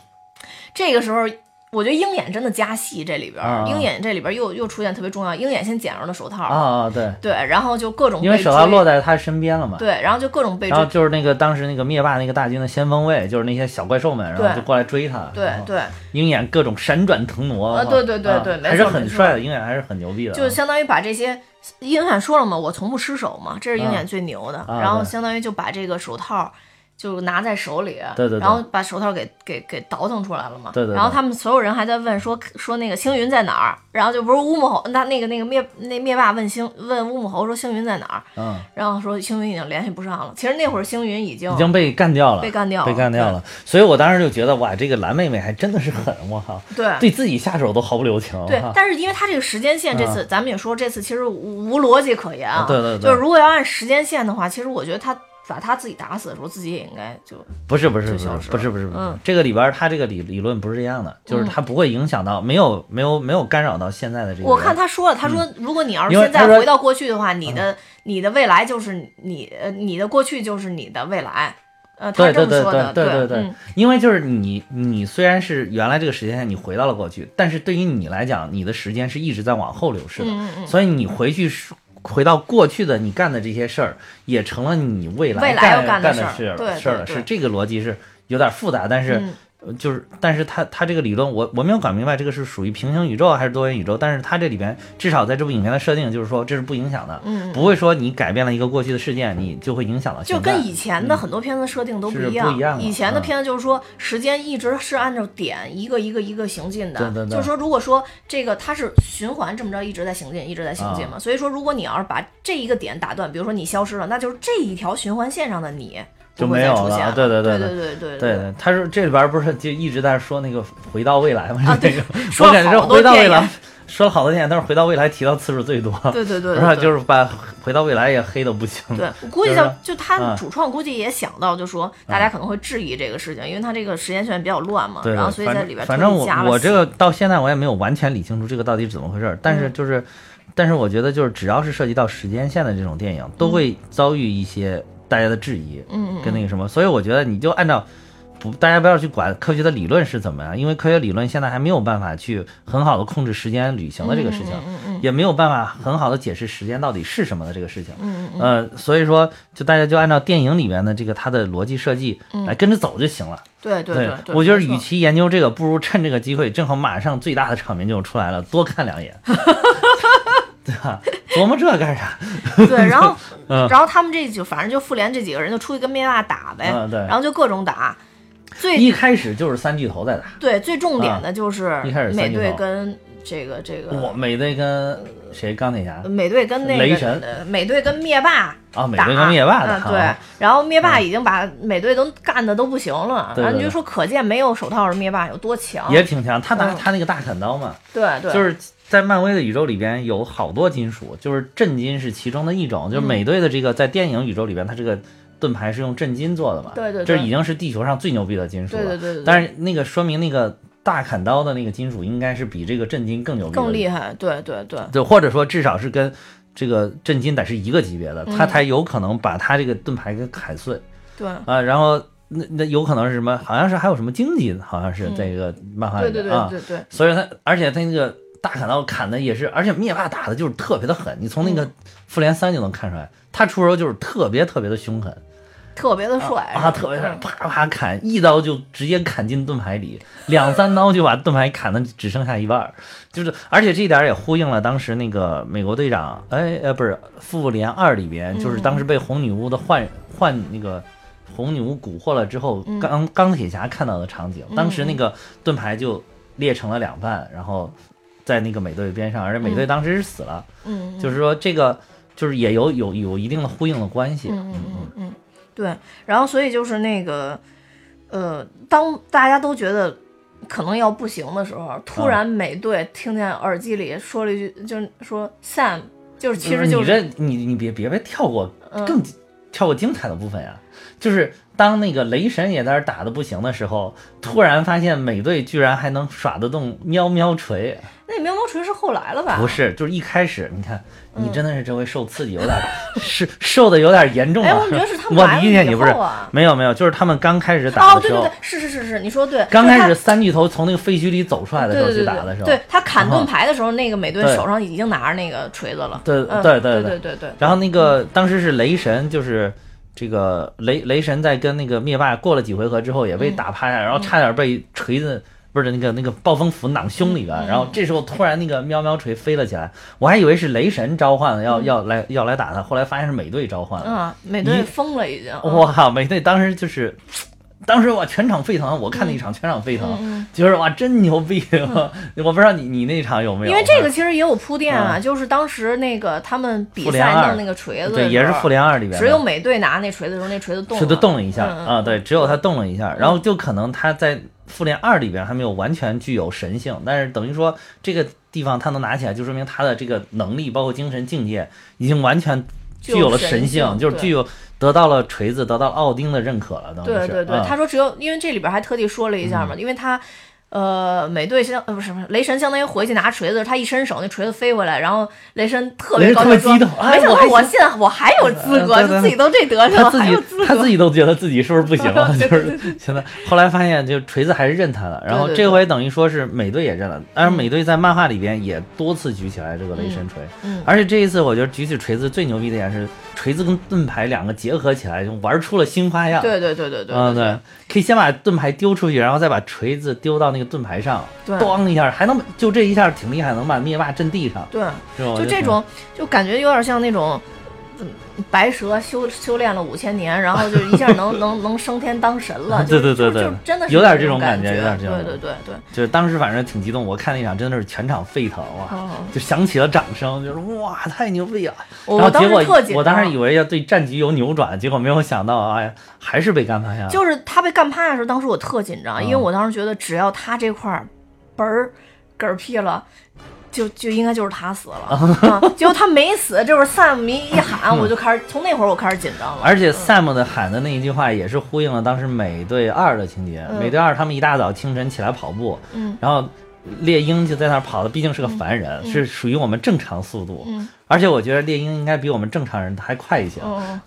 这个时候，我觉得鹰眼真的加戏，这里边啊。鹰眼这里边又又出现特别重要，鹰眼先捡着了手套，啊啊对，对，然后就各种因为手套落在他身边了嘛，对，然后就各种被追，然后就是那个当时那个灭霸那个大军的先锋卫，就是那些小怪兽们，然后就过来追他，对对，鹰眼各种闪转腾挪，啊对对对对啊还是很帅的，鹰眼还是很牛逼的啊，就相当于把这些。鹰眼说了嘛，我从不失手嘛，这是鹰眼最牛的。然后相当于就把这个手套就拿在手里，对对对然后把手套给给给倒腾出来了嘛。对对对然后他们所有人还在问说说那个星云在哪儿，然后就不是乌木猴，那那个那个灭那灭霸问星问乌木猴说星云在哪儿，嗯，然后说星云已经联系不上了。其实那会儿星云已经已经被干掉了，被干掉了被干掉了。所以我当时就觉得，哇，这个蓝妹妹还真的是狠，我靠，对对自己下手都毫不留情。对但是因为他这个时间线，这次、咱们也说，这次其实无无逻辑可言啊。对对对就是如果要按时间线的话，其实我觉得他把他自己打死的时候，自己也应该就不是不是不是就消失不是不是不是。嗯，这个里边他这个理理论不是这样的，就是他不会影响到，没有没有没有干扰到现在的这个。我看他说了，他说如果你要是现在回到过去的话，你的你的未来就是你呃你的过去就是你的未来，呃，他对对对这么说的，对对对对嗯，因为就是你你虽然是原来这个时间线你回到了过去，但是对于你来讲，你的时间是一直在往后流逝的，嗯嗯嗯。所以你回去是回到过去的你干的这些事儿，也成了你未来未来干要干的事儿。对事儿是这个逻辑是有点复杂，但是。就是，但是他他这个理论，我我没有搞明白这个是属于平行宇宙还是多元宇宙，但是它这里边至少在这部影片的设定就是说这是不影响的，嗯，不会说你改变了一个过去的事件，你就会影响到就。跟以前的很多片子设定都不一样。不一样以前的嗯片子就是说，时间一直是按照点一个一个一个行进的。对对对就是说，如果说这个它是循环这么着一直在行进，一直在行进嘛。啊所以说，如果你要是把这一个点打断，比如说你消失了，那就是这一条循环线上的你就没有了对对对对对对对他是这里边不是就一直在说那个回到未来吗？这个我感觉回到未来说了好多天但是回到未来提到次数最多对对对就是把回到未来也黑的不行对我估计到就他主创估计也想到就说大家可能会质疑这个事情因为他这个时间线比较乱嘛然后所以在里边反正我我这个到现在我也没有完全理清楚这个到底怎么回事但是就是但是我觉得就是只要是涉及到时间线的这种电影都会遭遇一些大家的质疑，嗯嗯跟那个什么，所以我觉得你就按照。不，大家不要去管科学的理论是怎么样，因为科学理论现在还没有办法去很好的控制时间旅行的这个事情，嗯嗯也没有办法很好的解释时间到底是什么的这个事情。嗯嗯呃，所以说，就大家就按照电影里面的这个它的逻辑设计来跟着走就行了。对对对对，我觉得与其研究这个，不如趁这个机会，正好马上最大的场面就出来了，多看两眼，*laughs* 对吧？琢磨这干啥？*laughs* 对，然后嗯然后他们这就反正就复联这几个人就出去跟灭霸打呗，嗯对然后就各种打，最一开始就是三巨头在打，对最重点的就是啊一开始美队跟这个这我个美队跟谁钢铁侠美队跟那个雷神呃美队跟灭霸。啊？美打队跟灭霸的，嗯，对啊，然后灭霸已经把美队都干的都不行了，对对对然后你就说，可见没有手套的灭霸有多强。也挺强。他拿嗯他那个大砍刀嘛，对对，就是在漫威的宇宙里边有好多金属，就是震金是其中的一种。就是嗯美队的这个在电影宇宙里边，它这个盾牌是用震金做的嘛？对对对这已经是地球上最牛逼的金属了。对对对对对但是那个说明那个大砍刀的那个金属应该是比这个震金更牛逼，更厉害。对对对，对，或者说至少是跟这个震金得是一个级别的，嗯它才有可能把它这个盾牌给砍碎对啊。然后那那有可能是什么？好像是还有什么经济，好像是这个漫画对对里面啊。对对对，所以他，而且他那个大砍刀砍的也是，而且灭霸打的就是特别的狠，你从那个嗯复联三就能看出来，他出手就是特别特别的凶狠特别的帅啊，特别是嗯啪啪砍，一刀就直接砍进盾牌里，两三刀就把盾牌砍的只剩下一半儿，就是，而且这一点也呼应了当时那个美国队长，哎呃不是复联二里边，就是当时被红女巫的幻幻那个。红女巫蛊惑了之后，嗯钢钢铁侠看到的场景，当时那个盾牌就裂成了两半，然后在那个美队边上，而且美队当时是死了，嗯，就是说这个就是也有有有一定的呼应的关系。嗯嗯嗯嗯，对。然后所以就是那个，呃，当大家都觉得可能要不行的时候，突啊然美队听见耳机里说了一句，就是说 Sam，就是其实就是你这你你别别别跳过嗯更跳过精彩的部分呀，就是当那个雷神也在那儿打的不行的时候，突然发现美队居然还能耍得动喵喵锤，那喵喵锤是后来了吧？不是，就是一开始你看你嗯真的是这回受刺激有点是受的有点严重哎，了。我觉得是他们我理解你不是。没有没有，就是他们刚开始打哦，的时候，对对对，是是是是，你说对。刚开始三巨头从那个废墟里走出来的时候去打的时候，对他砍盾牌的时候，那个美队手上已经拿着那个锤子了。对嗯对对对对对对。然后那个当时是雷神，就是这个雷雷神在跟那个灭霸过了几回合之后也被打趴下，然后差点被锤子不是那个那个暴风斧囊胸里边，然后这时候突然那个喵喵锤飞了起来，我还以为是雷神召唤了，要要来要来打他，后来发现是美队召唤了。嗯，美队疯了已经。哇，美队当时就是。当时哇，全场沸腾！我看那一场，全场沸腾，就是哇，真牛逼！我不知道你你那场有没有？因为这个其实也有铺垫啊，就是当时那个他们比赛弄那个锤子，对，也是复联二里边，只有美队拿那锤子的时候，那锤子动，锤子，动了一下啊，对，只有他动了一下，然后就可能他在复联二里边还没有完全具有神性，但是等于说这个地方他能拿起来，就说明他的这个能力，包括精神境界，已经完全具有了神性，就是具有。得到了锤子，得到奥丁的认可了，等于是。对对对，他说只有，因为这里边还特地说了一下嘛，因为他。呃，美队相呃不是不是雷神，相当于回去拿锤子，他一伸手，那锤子飞回来，然后雷神特别高兴说：“没想到我现在我还有资格，就自己都这德行，还有资格。”他自己都觉得自己是不是不行了？*laughs* 就是现在后来发现，就锤子还是认他了。然后这回等于说是美队也认了，但是美队在漫画里边也多次举起来这个雷神锤，而且这一次我觉得举起锤子最牛逼的一点是锤子跟盾牌两个结合起来，就玩出了新花样。对对对对对，嗯对，可以先把盾牌丢出去，然后再把锤子丢到那。个盾牌上，咣一下，还能就这一下挺厉害，能把灭霸震地上。对，就这种，就感觉有点像那种白蛇修修炼了五千年，然后就一下能 *laughs* 能能升天当神了。对对对对，真的有点这种感觉，有点这种。对对对对，就是当时反正挺激动，我看那场真的是全场沸腾哇，就响起了掌声，就是哇，太牛逼了。然后结果我当时以为要对战局有扭转，结果没有想到，哎呀。还是被干趴下了，就是他被干趴下的时候，当时我特紧张，因为我当时觉得只要他这块儿嘣儿嗝屁了，就就应该就是他死了。*laughs* 结果他没死，就是 Sam 一喊，我就开始从那会儿我开始紧张了。而且 Sam 的喊的那一句话也是呼应了当时美队二的情节。美队二他们一大早清晨起来跑步，然后猎鹰就在那儿跑的，毕竟是个凡人，是属于我们正常速度。而且我觉得猎鹰应该比我们正常人还快一些。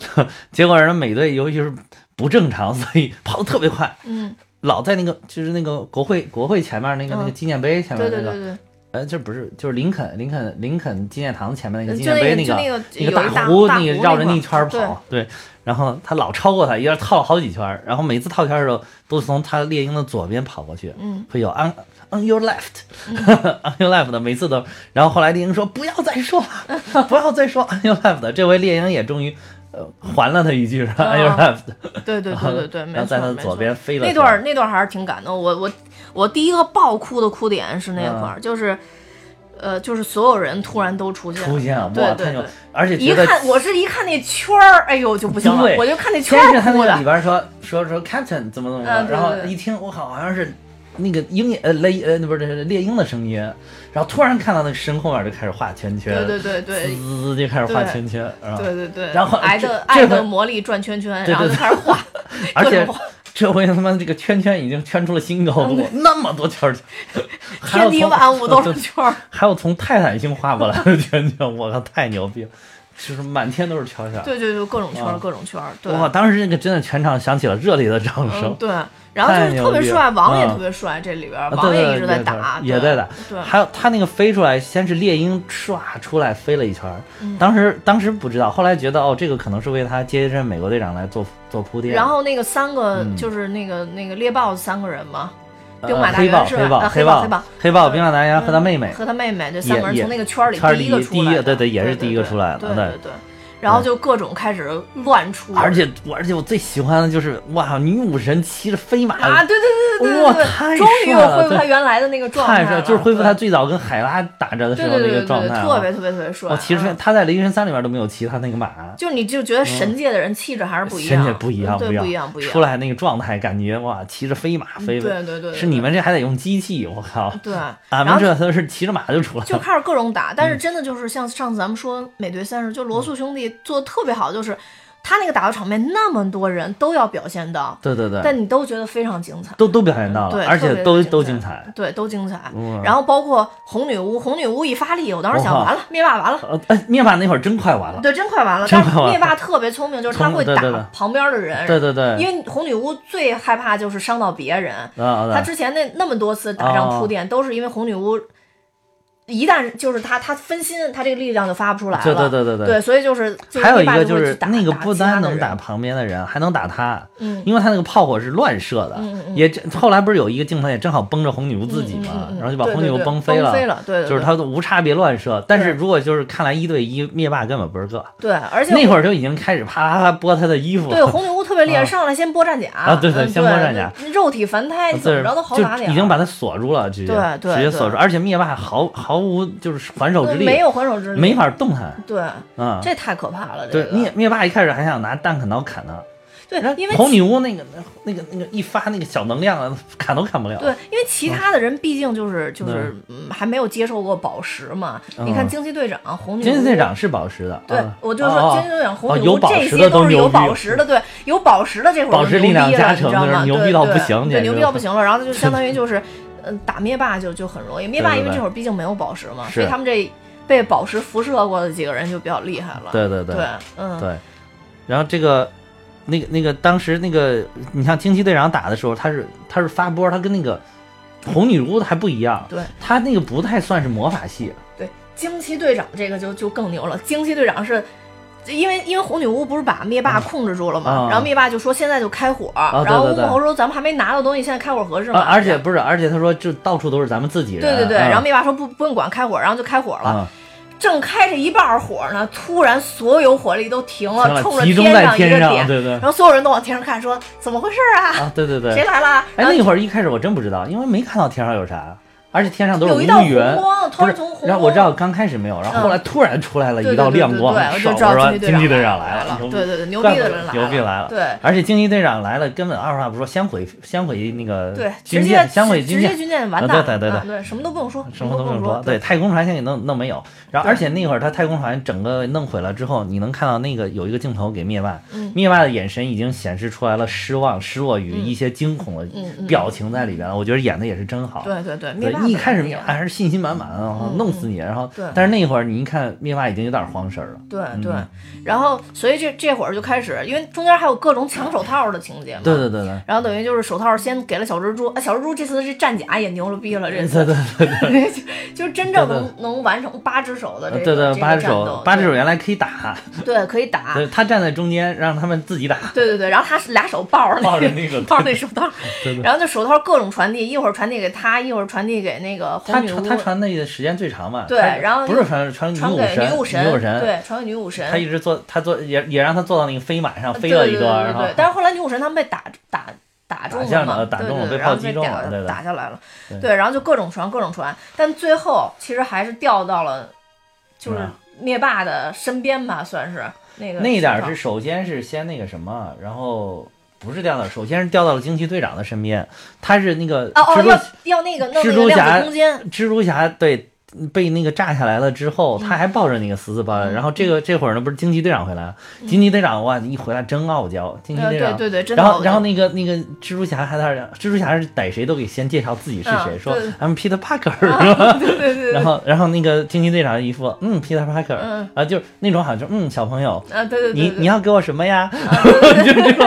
*laughs* 结果人家美队由于是。不正常，所以 *laughs* 跑得特别快。嗯，老在那个就是那个国会国会前面那个那个纪念碑前面那个，呃，这不是就是林肯林肯林肯纪念堂前面那个纪念碑那个那个大湖那个绕着那一圈跑，对。然后他老超过他，一下套了好几圈。然后每次套圈的时候，都是从他猎鹰的左边跑过去。嗯，会有 on on your left，on *laughs* your left 的，每次都。然后后来猎鹰说不要再说了，*laughs* 不要再说 on your left。这回猎鹰也终于。呃，还了他一句是吧？对对对对对，*laughs* 没错在他左边飞了。那段那段还是挺感动。我我我第一个爆哭的哭点是那块儿，就是呃，就是所有人突然都出现出现了，对对对，而且一看我是一看那圈儿，哎呦就不行了，我就看那圈儿哭的。里边说说说 Captain 怎么怎么，然后一听我靠，好像是。那个鹰呃雷呃那不是猎鹰的声音，然后突然看到那身后面就开始画圈圈，对对对对，滋滋就开始画圈圈，对对对，然后爱的爱的魔力转圈圈，然后就开始画，*laughs* 而且这回他妈这个圈圈已经圈出了新高度，那么多圈圈，*laughs* 天地万物都是圈，*laughs* 还有从泰坦星画过来的圈圈，我靠太牛逼了。就是满天都是圈圈，对对对，各种圈，各种圈。哇，当时那个真的全场响起了热烈的掌声。对，然后就是特别帅，王也特别帅，这里边王也一直在打，也在打。对，还有他那个飞出来，先是猎鹰唰出来飞了一圈，当时当时不知道，后来觉得哦，这个可能是为他接任美国队长来做做铺垫。然后那个三个就是那个那个猎豹三个人嘛。兵马大元是吧？黑豹，黑豹，黑豹，兵马大元和他妹妹，和他妹妹，这三个人从那个圈里第一个出来，对对，也是第一个出来的，对对对。然后就各种开始乱出，而且我而且我最喜欢的就是哇，女武神骑着飞马啊，对对对对对，哇，太终于又恢复他原来的那个状态了，就是恢复他最早跟海拉打着的时候那个状态，特别特别特别帅。我其实他在雷神三里面都没有骑他那个马，就你就觉得神界的人气质还是不一样，神界不一样，不一样，不一样，出来那个状态感觉哇，骑着飞马飞，对对对，是你们这还得用机器，我靠，对，俺们这都是骑着马就出来，就开始各种打，但是真的就是像上次咱们说美队三十，就罗素兄弟做的特别好。就是他那个打斗场面，那么多人都要表现到，对对对，但你都觉得非常精彩，都都表现到了，对，而且都都精彩，对，都精彩。然后包括红女巫，红女巫一发力，我当时想，完了，灭霸完了，呃，灭霸那会儿真快完了，对，真快完了。但是灭霸特别聪明，就是他会打旁边的人，对对对，因为红女巫最害怕就是伤到别人，他之前那那么多次打仗铺垫，都是因为红女巫。一旦就是他他分心，他这个力量就发不出来了。对对对对对对所以就是就还有一个就是那个不单能打旁边的人，还能打他，嗯因为他那个炮火是乱射的，嗯嗯也后来不是有一个镜头也正好崩着红女巫自己嘛，然后就把红女巫对对对崩飞了，崩飞了对对就是对他无差别乱射。但是如果就是看来一对一，灭霸根本不是个，对，而且那会儿就已经开始啪啪啪剥他的衣服，对红女巫特别厉害，啊上来先剥战甲啊对对嗯先剥战甲，肉体凡胎，怎么着都好打点已经把他锁住了，直接对对直接锁住，对而且灭霸毫毫无就是还手之力，没有还手之力，没法动弹对，啊。这太可怕了。这对个灭灭霸一开始还想拿弹砍刀砍他，对，因为红女巫那个那个那个一发那个小能量，砍都砍不了。对，因为其他的人毕竟就是就是嗯还没有接受过宝石嘛。嗯你看惊奇队长、红女巫，惊奇队长是宝石的，对啊，我就说哦惊奇队长、红哦女巫这有宝石些都是有宝石的，对，有宝石的这会儿宝石力量你知道吗？对牛逼到不行对，牛逼到不行了。然后就相当于就是，*laughs* 嗯，打灭霸就就很容易。灭霸因为这会儿毕竟没有宝石嘛，所以他们这被宝石辐射过的几个人就比较厉害了。对对对对，嗯，对，然后这个。那个那个，当时那个，你像惊奇队长打的时候，他是他是发波，他跟那个红女巫还不一样，对他那个不太算是魔法系，对，惊奇队长这个就就更牛了。惊奇队长是。因为因为红女巫不是把灭霸控制住了嘛，啊。然后灭霸就说现在就开火，然后巫婆说咱们还没拿到东西，现在开火合适吗？啊，而且不是，而且他说就到处都是咱们自己人，对对对，嗯。然后灭霸说不不用管开火，然后就开火了。啊，正开着一半火呢，突然所有火力都停了，冲着天上一，个点，对对。然后所有人都往天上看，说怎么回事啊？啊，对对对，谁来了？哎，那会儿一开始我真不知道，因为没看到天上有啥，而且天上都是乌云不是然从。然后我知道刚开始没有，然后后来突然出来了一道亮光，对对对对手我就知道说惊惊奇队长来了，对对对，牛逼的人来了，牛逼来了对。而且惊奇队长来了，根本二话不说，先毁先毁那个对，军舰，先毁直直接军舰，军舰完啊蛋，对对对。啊对，什么都不用说，什么都不用说说，，对，太空船先给弄弄没有，然后而且那会儿他太空船整个弄毁了之后，你能看到那个有一个镜头给灭霸，嗯。灭霸的眼神已经显示出来了失望、失落与一些惊恐的表情在里边了，我觉得演的也是真好。对对对，灭对霸，一开始灭霸还是信心满满啊，嗯弄死你，然后对。但是那会儿你一看灭霸已经有点慌神了，对嗯。对，然后所以这这会儿就开始，因为中间还有各种抢手套的情节嘛，对对对对，然后等于就是手套先给了小蜘蛛，啊，小蜘蛛这次这战甲也牛了逼了，这次对对对 *laughs* 就就是真正对能能完成八只手的这个对对，这个八只手八只手原来可以打，*laughs* 对对可以打，对他站在中间让他们自己打，对对对，然后他是俩手抱着抱那着那个抱着那手套，对对然后那手套各种传递，一会儿传递给他，一会儿传递给那个他传他传那个时间最长嘛，对然后不是传传女武神，女武神，对，传给女武神，他一直坐，他坐也也让他坐到那个飞马上飞一段，然后，但是后来女武神他们被打打打中了嘛，了打中了被炮击中了打下来了，对对，然后就各种传各种传，但最后其实还是掉到了就是灭霸的身边吧，算是那个那一点儿是首先是先那个什么，然后不是掉到，首先是掉到了惊奇队长的身边，他是那个哦哦蜘蛛、要要那个弄蜘那个量蛛侠空间，蜘蛛侠对。被那个炸下来了之后，他还抱着那个死死抱着，嗯。然后这个这会儿呢，不是惊奇队长回来了，惊奇队长哇，一回来真傲娇，惊奇呃队长对对对，真然后，然后那个那个蜘蛛侠还在蜘蛛侠是逮谁都给先介绍自己是谁，说 I'm Peter Parker，*laughs* 是吧？对对对对，然后，然后那个惊奇队长一副嗯 Peter Parker，嗯。啊，就是那种好像就嗯小朋友，啊对对对，你你要给我什么呀？啊对对对。*laughs* 就这种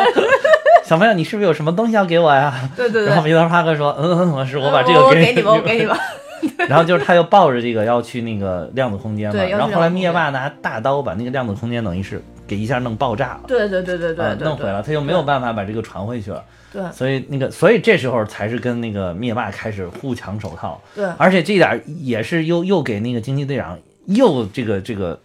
小朋友，你是不是有什么东西要给我呀？对对对，然后 Peter Parker 说 *laughs* 嗯，我是我把这个给你。吧，我给你你吧，*laughs* 然后就是他又抱着这个要去那个量子空间嘛，然后后来灭霸拿大刀把那个量子空间等于是给一下弄爆炸了。对对对对对弄毁了，他就没有办法把这个传回去了。对。所以那个，所以这时候才是跟那个灭霸开始互抢手套，对。而且这点也是又又给那个惊奇队长又这个这个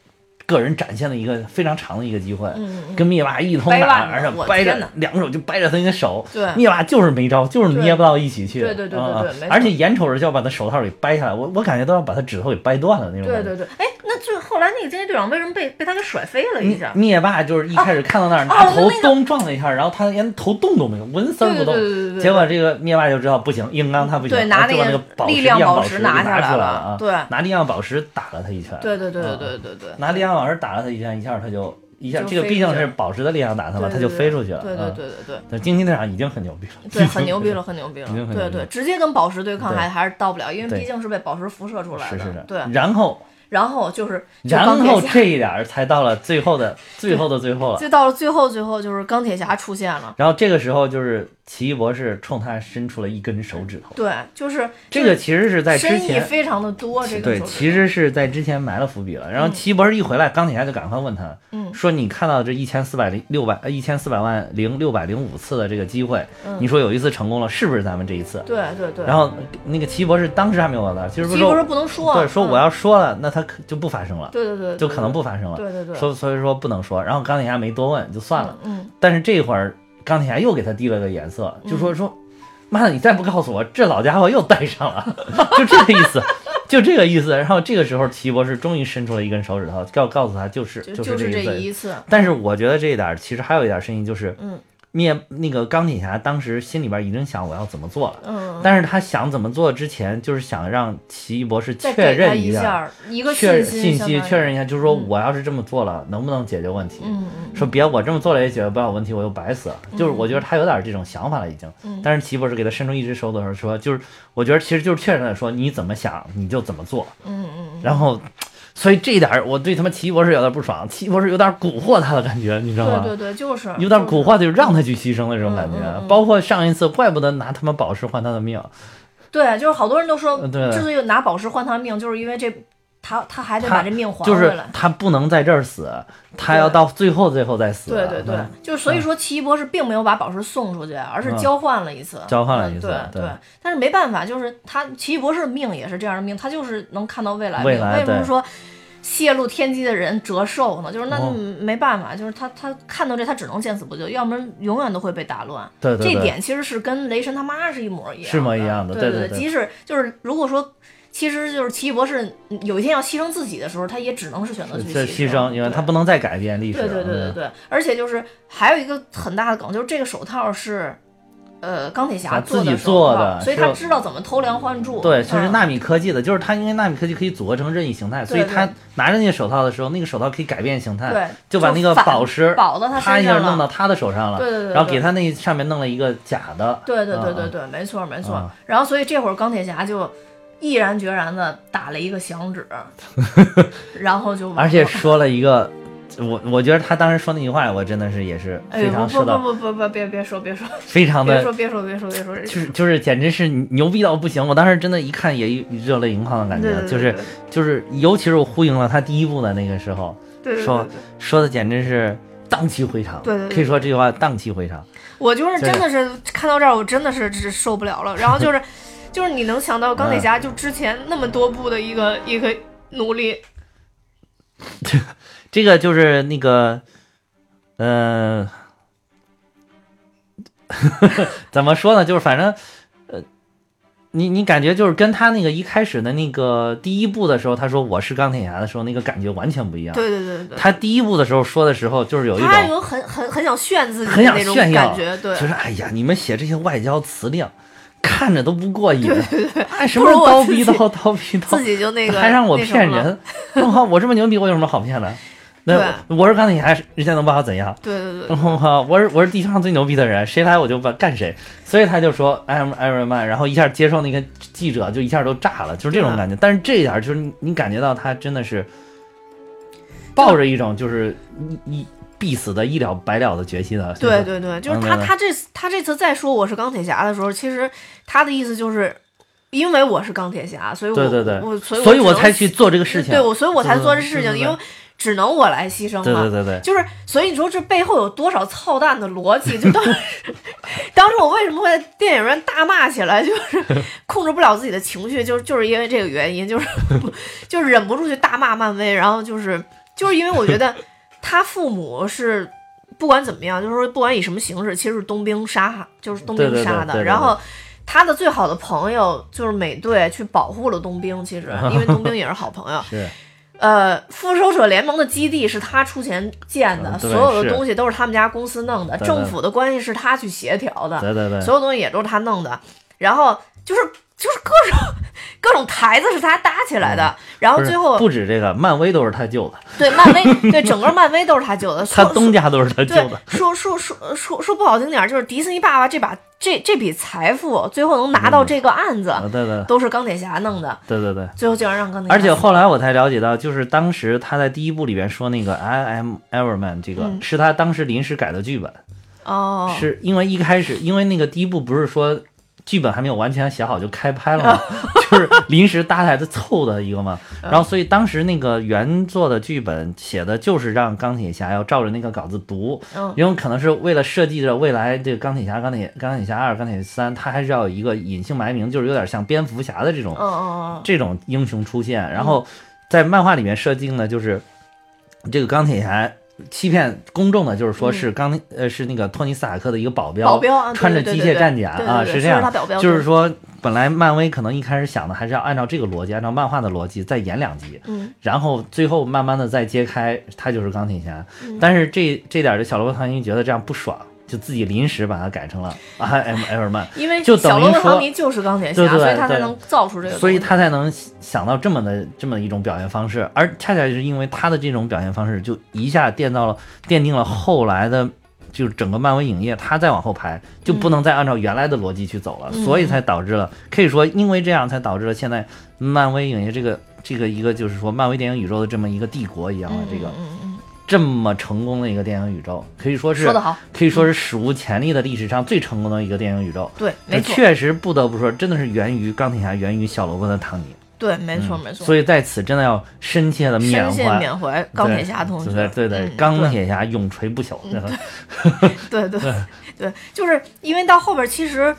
个人展现了一个非常长的一个机会，跟灭霸一通打，而且掰着两个手就掰着他那个手，对。灭霸就是没招，就是捏不到一起去，对对对对啊对而且眼瞅着就要把他手套给掰下来，我我感觉都要把他指头给掰断了那种感觉。对对对，哎，那就后来那个惊奇队长为什么被被他给甩飞了一下？灭霸就是一开始看到那儿，哦拿头咚撞了一下，然后他连头动都没有，纹丝不动。对对对结果这个灭霸就知道不行，硬刚他不行，对拿然后就把那个力量宝宝石石拿拿下来了对。拿力量宝石打了他一拳。对对对对啊对对对，拿力量宝石打了他一下，一下他就一下，这个毕竟是宝石的力量打他嘛，他就飞出去了。对对啊对对对。但，惊奇队长已经很牛逼了，对，很牛逼了，很牛逼了对对，直接跟宝石对抗还还是到不了，因为毕竟是被宝石辐射出来的。是是是，对，然后然后就是就然后这一点儿才到了最后的最后的最后了。就到了最后最后就是钢铁侠出现了。然后这个时候就是奇异博士冲他伸出了一根手指头，对，就是这个其实是在之前。非常的多。这个对，其实是在之前埋了伏笔了。然后嗯奇异博士一回来，钢铁侠就赶快问他，嗯说你看到这一千四百零六百呃一千四百万零六百零五次的这个机会，嗯你说有一次成功了，是不是咱们这一次？对对对。然后那个奇异博士当时还没有答，其实说奇异博士不能说，对，说嗯我要说了，那他可就不发生了，对对对，就可能不发生了。对对对，所所以说不能说。然后钢铁侠没多问，就算了。嗯，但是这会儿钢铁侠又给他递了个颜色，就嗯说说，妈的，你再不告诉我，这老家伙又戴上了，*laughs* 就这个意思，就这个意思。然后这个时候奇异博士终于伸出了一根手指头，告告诉他就是就就是这。一次，但是我觉得这一点儿其实还有一点声音，就是嗯灭那个钢铁侠当时心里边已经想我要怎么做了。嗯，但是他想怎么做之前，就是想让奇异博士确认下，一下一个确信信息确认一下，就是说嗯我要是这么做了，能不能解决问题？说别我这么做了也解决不了问题，我又白死了。就是我觉得他有点这种想法了已经。嗯但是奇异博士给他伸出一只手的时候说，就是我觉得其实就是确认的说你怎么想你就怎么做。嗯嗯嗯，然后，所以这一点儿我对他妈奇异博士有点不爽，奇异博士有点蛊惑他的感觉，你知道吗？对对对，就是有点就是蛊惑，就让他去牺牲的这种感觉。嗯嗯嗯包括上一次，怪不得拿他妈宝石换他的命。对，就是好多人都说，之所以拿宝石换他命，就是因为这他他还得把这命还就是回来。他不能在这儿死，他要到最后最后再死。对对对嗯，就是所以说奇异博士并没有把宝石送出去，而是嗯交换了一次，交换了一次嗯对对对。但是没办法，就是他奇异博士命也是这样的命，他就是能看到未来命。未来对为什么说泄露天机的人折寿呢？就是那哦没办法，就是他他看到这他只能见死不救，要不然永远都会被打乱。对对对，这点其实是跟雷神他妈是一模一样一模一样的对对对对对即使就是如果说，其实就是奇异博士有一天要牺牲自己的时候，他也只能是选择去这牺牺牲，因为他不能再改变历史。对对对对对，而且就是还有一个很大的梗，就是这个手套是。呃，钢铁侠自己做的所以他知道怎么偷梁换柱。对，这是嗯纳米科技的，就是他因为纳米科技可以组合成任意形态，所以他拿着那个手套的时候，那个手套可以改变形态，对，就把那个宝石宝到他身上弄到他的手上了，对对对对然后给他那上面弄了一个假的，对对对对嗯对，没错没错嗯。然后所以这会儿钢铁侠就毅然决然的打了一个响指，*laughs* 然后就而且说了一个，我我觉得他当时说那句话，我真的是也是非常受到，不不不不别别说别说非常的别说别说别说别说，就是就是简直是牛逼到不行，我当时真的一看也热泪盈眶的感觉，对对就是就是尤其是我呼应了他第一部的那个时候，对对对说说的简直是荡气回肠，对对对可以说这句话荡气回肠。我就是真的是看到这儿，我真的是是受不了了。然后就是，就是你能想到钢铁侠就之前那么多部的一个 *laughs* 一个努力，*laughs* 这个就是那个，呃，*laughs* 怎么说呢？就是反正，呃，你你感觉就是跟他那个一开始的那个第一部的时候，他说我是钢铁侠的时候，那个感觉完全不一样。对对对对，他第一部的时候说的时候，就是有一种，他有很很很想炫自己很想的那种炫耀感觉，对就。是哎呀，你们写这些外交辞令，看着都不过瘾。哎，什么如我自己刀逼刀，*laughs* 刀逼刀自，己就那个还让我？骗人，我靠，我这么牛逼，我有什么好骗的？*laughs* 那我是钢铁侠，人家能把我怎样？对对对然后哈，我是我是地球上最牛逼的人，谁来我就把干谁，所以他就说 I'm Iron Man，然后一下接受那个记者就一下都炸了，就是这种感觉。但是这一点就是你你感觉到他真的是抱着一种就是一一必死的一了百了的决心啊。对对对，就是他他这他这次再说我是钢铁侠的时候，其实他的意思就是。因为我是钢铁侠，所以我对对对我所以所以我才去做这个事情。对我，所以我才做这事情，因为只能我来牺牲嘛。对对对对，就是，所以你说这背后有多少操蛋的逻辑？就当时，*laughs* 当时我为什么会在电影院大骂起来，就是控制不了自己的情绪，就是就是因为这个原因，就是 *laughs* 就是忍不住去大骂漫威，然后就是就是因为我觉得他父母是不管怎么样，就是说不管以什么形式，其实是冬兵杀，就是冬兵杀的，对对对然后。他的最好的朋友就是美队，去保护了冬兵。其实，*laughs* 因为冬兵也是好朋友。是呃，复仇者联盟的基地是他出钱建的，嗯所有的东西都是他们家公司弄的，政府的关系是他去协调的，对对对，所有东西也都是他弄的。然后就是就是各种各种台子是他搭起来的，然后最后不止这个，漫威都是他救的，对漫威对整个漫威都是他救的，*laughs* 他说东家都是他救的。说说说说说不好听点，就是迪士尼爸爸这把这这笔财富最后能拿到这个案子，啊，对对都是钢铁侠弄的，对对对。最后竟然让钢铁侠而且后来我才了解到，就是当时他在第一部里边说那个 I am Everman 这个、嗯。是他当时临时改的剧本，哦，是因为一开始因为那个第一部不是说剧本还没有完全写好就开拍了嘛？*laughs* 就是临时搭台的凑的一个嘛。然后所以当时那个原作的剧本写的就是让钢铁侠要照着那个稿子读，嗯。因为可能是为了设计着未来这个钢铁侠、钢铁钢铁侠二、钢铁三，他还是要有一个隐姓埋名，就是有点像蝙蝠侠的这种这种英雄出现，然后在漫画里面设定呢就是这个钢铁侠欺骗公众的，就是说是钢、呃是那个托尼斯塔克的一个保嗯，镖，保镖啊，对穿着机械战甲对对对是啊这样就是说本来漫威可能一开始想的还是要按照这个逻辑，按照漫画的逻辑再演两集，嗯。然后最后慢慢的再揭开他就是钢铁侠，嗯。但是这这点儿的小罗伯特·唐尼觉得这样不爽。就自己临时把它改成了 *laughs* I am Everman，因为就等于小罗伯特·尼就是钢铁侠，所以他才能造出这个，所以他才能想到这么的这么一种表现方式，而恰恰是因为他的这种表现方式，就一下奠到了奠定了后来的，就是整个漫威影业，他再往后排就不能再按照原来的逻辑去走了，嗯。所以才导致了，可以说因为这样才导致了现在漫威影业这个这个一个就是说漫威电影宇宙的这么一个帝国一样的嗯这个这么成功的一个电影宇宙，可以说嗯，是说得好，可以说是史无前例的历史上最成功的一个电影宇宙。对，没错，确实不得不说，真的是源于钢铁侠，源于小罗伯特·唐尼。对，没错嗯没错，所以在此真的要深切的缅怀缅怀钢铁侠同学，对对对，嗯钢铁侠永垂不朽。对 *laughs* 对对，就是因为到后边其实，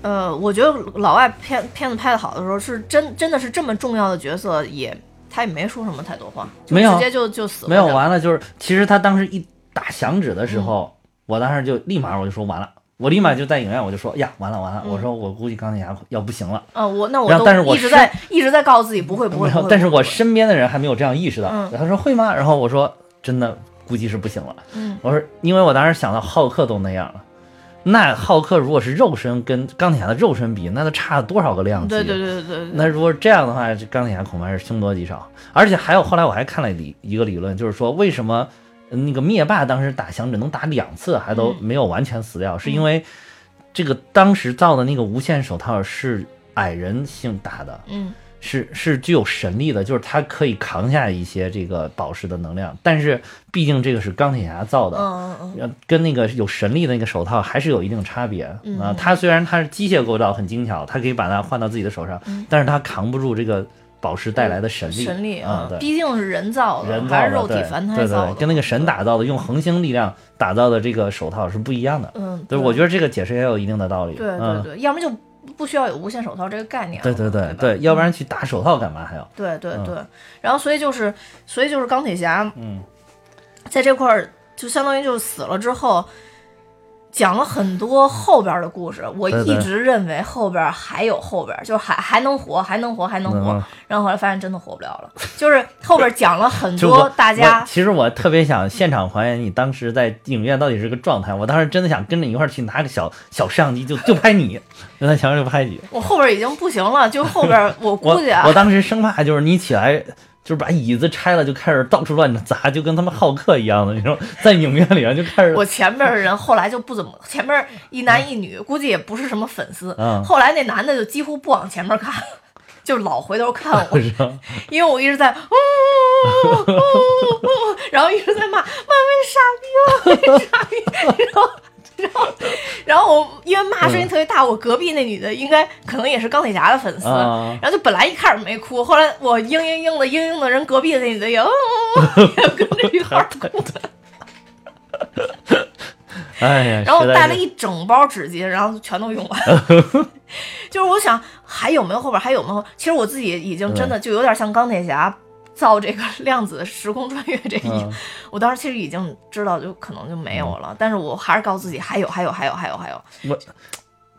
呃，我觉得老外片片子拍的好的时候，是真真的是这么重要的角色也。他也没说什么太多话，没有直接就就死了。没有完了，就是其实他当时一打响指的时候，嗯我当时就立马我就说完了，我立马就在影院我就说呀完了完了，嗯我说我估计钢铁侠要不行了。嗯，我那我然后但是我一直在一直在告诉自己不会不会但是我身边的人还没有这样意识到。嗯他说会吗？然后我说真的估计是不行了。嗯我说因为我当时想到浩克都那样了。那浩克如果是肉身跟钢铁侠的肉身比，那都差了多少个量级？对对对对那如果这样的话，这钢铁侠恐怕是凶多吉少。而且还有后来我还看了理一个理论，就是说为什么呃那个灭霸当时打响指能打两次还都没有完全死掉，是因为这个当时造的那个无限手套是矮人性打的，嗯是是具有神力的，就是它可以扛下一些这个宝石的能量。但是毕竟这个是钢铁侠造的，嗯嗯呃，跟那个有神力的那个手套还是有一定差别啊、嗯它虽然它是机械构造很精巧，它可以把它换到自己的手上，但是它扛不住这个宝石带来的神嗯，力。神力啊，对。毕竟是人造的，人造的，还是肉体对对对，凡胎造的，跟那个神打造的，用恒星力量打造的这个手套是不一样的。嗯，对，我觉得这个解释也有一定的道理。对对嗯，对，要么就不需要有无限手套这个概念了，对对对对，要不然去打手套干嘛还要？嗯对对对，然后所以就是，所以就是钢铁侠，嗯，在这块儿就相当于就死了之后，讲了很多后边的故事。我一直认为后边还有后边，就是还还能活，还能活，还能活。嗯然后后来发现真的活不了了，*laughs* 就是后边讲了很多大家。其实我特别想现场还原你当时在影院到底是个状态。我当时真的想跟着你一块儿去拿个小小摄像机，就就拍你，*laughs* 就在墙上就拍你。我后边已经不行了，就后边我 *laughs* 估计啊我，当时生怕就是你起来。就是把椅子拆了，就开始到处乱砸，就跟他们好客一样的，你说在影院里面就开始，我前边的人后来就不怎么，前面一男一女，估计也不是什么粉丝。嗯后来那男的就几乎不往前面看，*laughs* 就老回头看我，因为我一直在，呜呜呜呜，然后一直在骂漫威傻逼，傻逼，*laughs* 然后。然后，然后我因为骂声音特别大，我隔壁那女的应该可能也是钢铁侠的粉丝，啊然后就本来一开始没哭，后来我嘤嘤嘤的嘤嘤 *laughs* 的人隔壁的那女的也，跟着一块儿哭，哎呀，然后带了一整包纸巾，然后全都用完。*laughs* 就是我想还有没有后边还有没有？其实我自己已经真的就有点像钢铁侠造这个 *laughs* 量子时空穿越这一，嗯 *laughs* 我当时其实已经知道就可能就没有了，但是我还是告诉自己还有还有还有还有还有我。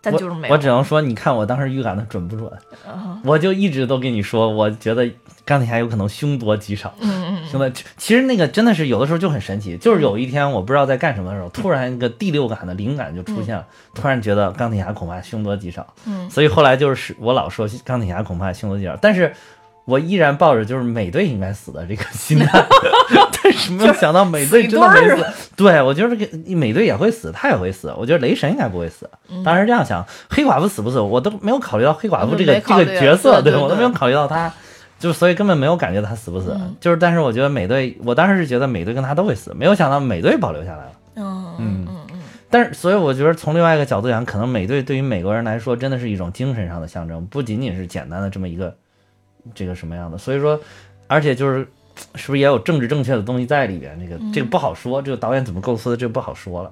但就是没有。我只能说，你看我当时预感的准不准？嗯我就一直都跟你说，我觉得钢铁侠有可能凶多吉少。嗯嗯兄弟，其实那个真的是有的时候就很神奇，就是有一天我不知道在干什么的时候，突然一个第六感的灵感就出现了，突然觉得钢铁侠恐怕凶多吉少。嗯所以后来就是我老说钢铁侠恐怕凶多吉少，但是我依然抱着就是美队应该死的这个心态，*laughs* 但是没有想到美队真的没死。对我觉得这个美队也会死，他也会死。我觉得雷神应该不会死。当时这样想，黑寡妇死不死，我都没有考虑到黑寡妇这个这个角色，对我都没有考虑到他。就所以根本没有感觉他死不死，嗯就是但是我觉得美队，我当时是觉得美队跟他都会死，没有想到美队保留下来了。嗯嗯嗯嗯，但是，所以我觉得从另外一个角度讲，可能美队对于美国人来说，真的是一种精神上的象征，不仅仅是简单的这么一个这个什么样的。所以说，而且就是是不是也有政治正确的东西在里边？这个这个不好说，这个导演怎么构思的，这个不好说了。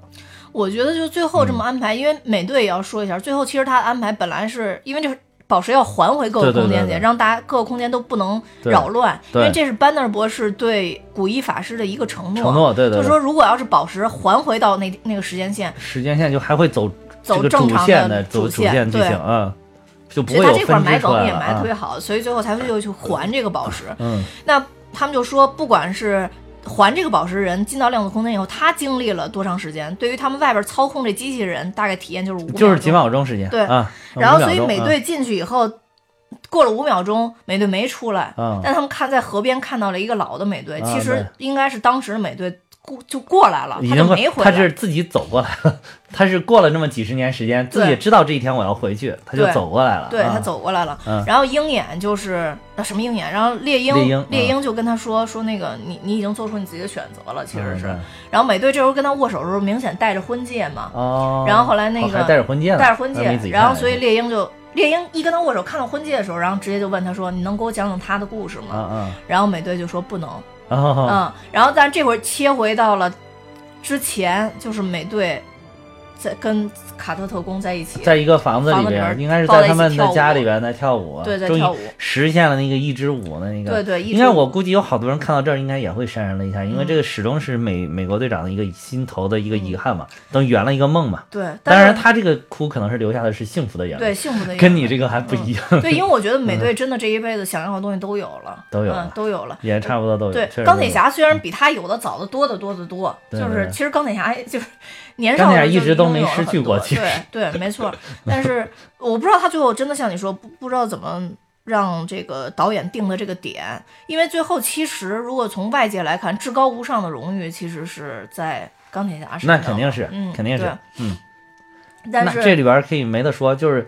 我觉得就最后这么安排，因为美队也要说一下，最后其实他的安排本来是因为这个宝石要还回各个空间去，让大家各个空间都不能扰乱，因对为这是班纳博士对古一法师的一个承诺。承诺，对对对，就是说，如果要是宝石还回到那那个时间线，时间线就还会走走主正常的线的走主线剧情，嗯，就不所以会他这块埋梗也埋得特。别好，所以最后才会又去还这个宝石。嗯，那他们就说，不管是还这个宝石人进到量子空间以后，他经历了多长时间？对于他们外边操控这机器人，大概体验就是五秒钟，就是几秒钟时间，对啊。然后，所以美队进去以后，过了五秒钟，美队没出来，嗯但他们看在河边看到了一个老的美队，啊其实应该是当时的美队过就过来了，他就已经没回来。他是自己走过来了，他是过了那么几十年时间，自己也知道这一天我要回去，他就走过来了。啊对他走过来了，嗯然后鹰眼就是那什么鹰眼，然后猎鹰猎鹰嗯就跟他说说那个你你已经做出你自己的选择了，其实是。嗯然后美队这时候跟他握手的时候，明显带着婚戒嘛，哦，然后后来那个哦还戴着婚戒呢，戴着婚戒然后所以猎鹰就猎鹰一跟他握手，看到婚戒的时候，然后直接就问他说：“你能给我讲讲他的故事吗？”嗯嗯然后美队就说不能，嗯，然后但这会儿切回到了之前，就是美队在跟卡特特工在一起，在一个房子里边边，应该是在他们的家里边在跳舞，对在跳舞实现了那个一支舞的那个。对对应该我估计有好多人看到这儿，应该也会潸然泪下，因为嗯这个始终是美美国队长的一个心头的一个遗憾嘛，等圆了一个梦嘛。对，当然，他这个哭可能是留下的是幸福的眼泪，对幸福的跟你这个还不一样，对，因为我觉得 *laughs* 美队真的这一辈子想要的东西都有了，嗯都有了，都有了。也差不多都有。对，钢铁侠虽然比他有的早的多的多的多，就是其实钢铁侠就是年少一直都没有失去过其实对对，没错。但是 *laughs* 我不知道他最后真的像你说，不不知道怎么让这个导演定的这个点，因为最后其实如果从外界来看，至高无上的荣誉其实是在钢铁侠身上，那肯定是，嗯，肯定是对，嗯。但是这里边可以没得说，就是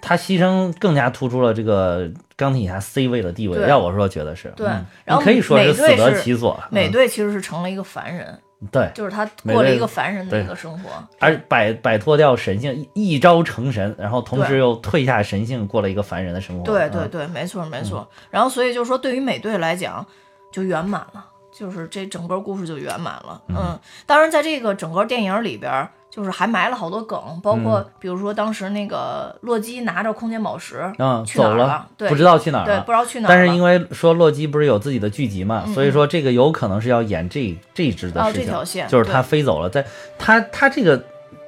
他牺牲更加突出了这个钢铁侠 C 位的地位。要我说，觉得是对嗯然后可以说是死美队是得其所。美嗯队其实是成了一个凡人，对，就是他过了一个凡人的对一个生活，而摆摆脱掉神性，一一朝成神，然后同时又退下神性，过了一个凡人的生活。嗯对对对，没错没错。然后所以就说，对于美队来讲，就圆满了，就是这整个故事就圆满了。嗯，当然在这个整个电影里边儿，就是还埋了好多梗，包嗯括比如说当时那个洛基拿着空间宝石，嗯，去哪儿走了对不知道去哪儿对，了不。知道去哪儿。但是因为说洛基不是有自己的剧集嘛，嗯所以说这个有可能是要演这这一支的哦事情，这条线就是他飞走了，在他他这个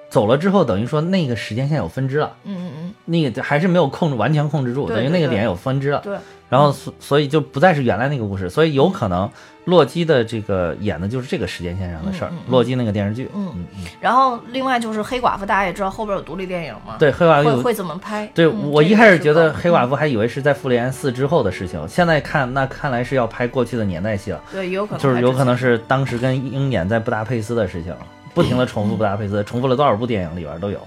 走了之后，等于说那个时间线有分支了。嗯嗯嗯，那个还是没有控制完全控制住，对对对等于那个点有分支了。对，然后所所以就不再是原来那个故事，所以有可能洛基的这个演的就是这个时间线上的事儿洛基那个电视剧。嗯。嗯嗯，然后另外就是黑寡妇，大家也知道后边有独立电影嘛，对，黑寡妇。会会怎么拍？对嗯我一开始觉得黑寡妇妇还以为是在复联四之后的事情，现在看那看来是要拍过去的年代戏了，对有可能就是有可能是当时跟鹰眼在布达佩斯的事情，不停的重复布达佩斯，重复了多少部电影里边都有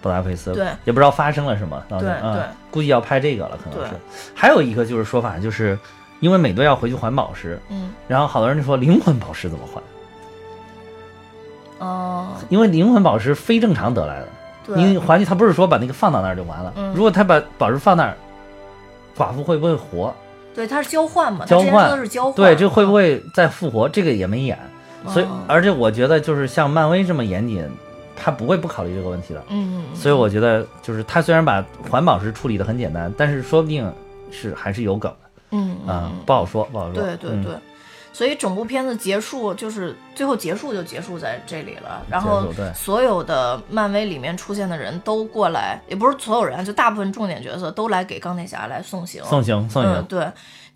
布达佩斯，对也不知道发生了什么，对嗯对估计要拍这个了，可能是。还有一个就是说法，就是因为美队要回去还宝石，嗯然后好多人就说灵魂宝石怎么还？哦因为灵魂宝石非正常得来的，对你还去他不是说把那个放到那儿就完了，嗯如果他把宝石放那儿，寡妇会不会活？对它是交换嘛，交换的是交换，对，这会不会再复活？这个也没演，所以哦而且我觉得就是像漫威这么严谨，他不会不考虑这个问题的。嗯，嗯所以我觉得就是他虽然把环保是处理的很简单，但是说不定是还是有梗的嗯嗯啊、嗯不好说，不好说。对对嗯对，所以整部片子结束就是最后结束就结束在这里了。然后所有的漫威里面出现的人都过来，也不是所有人，就大部分重点角色都来给钢铁侠来送行。送行送行。嗯，对，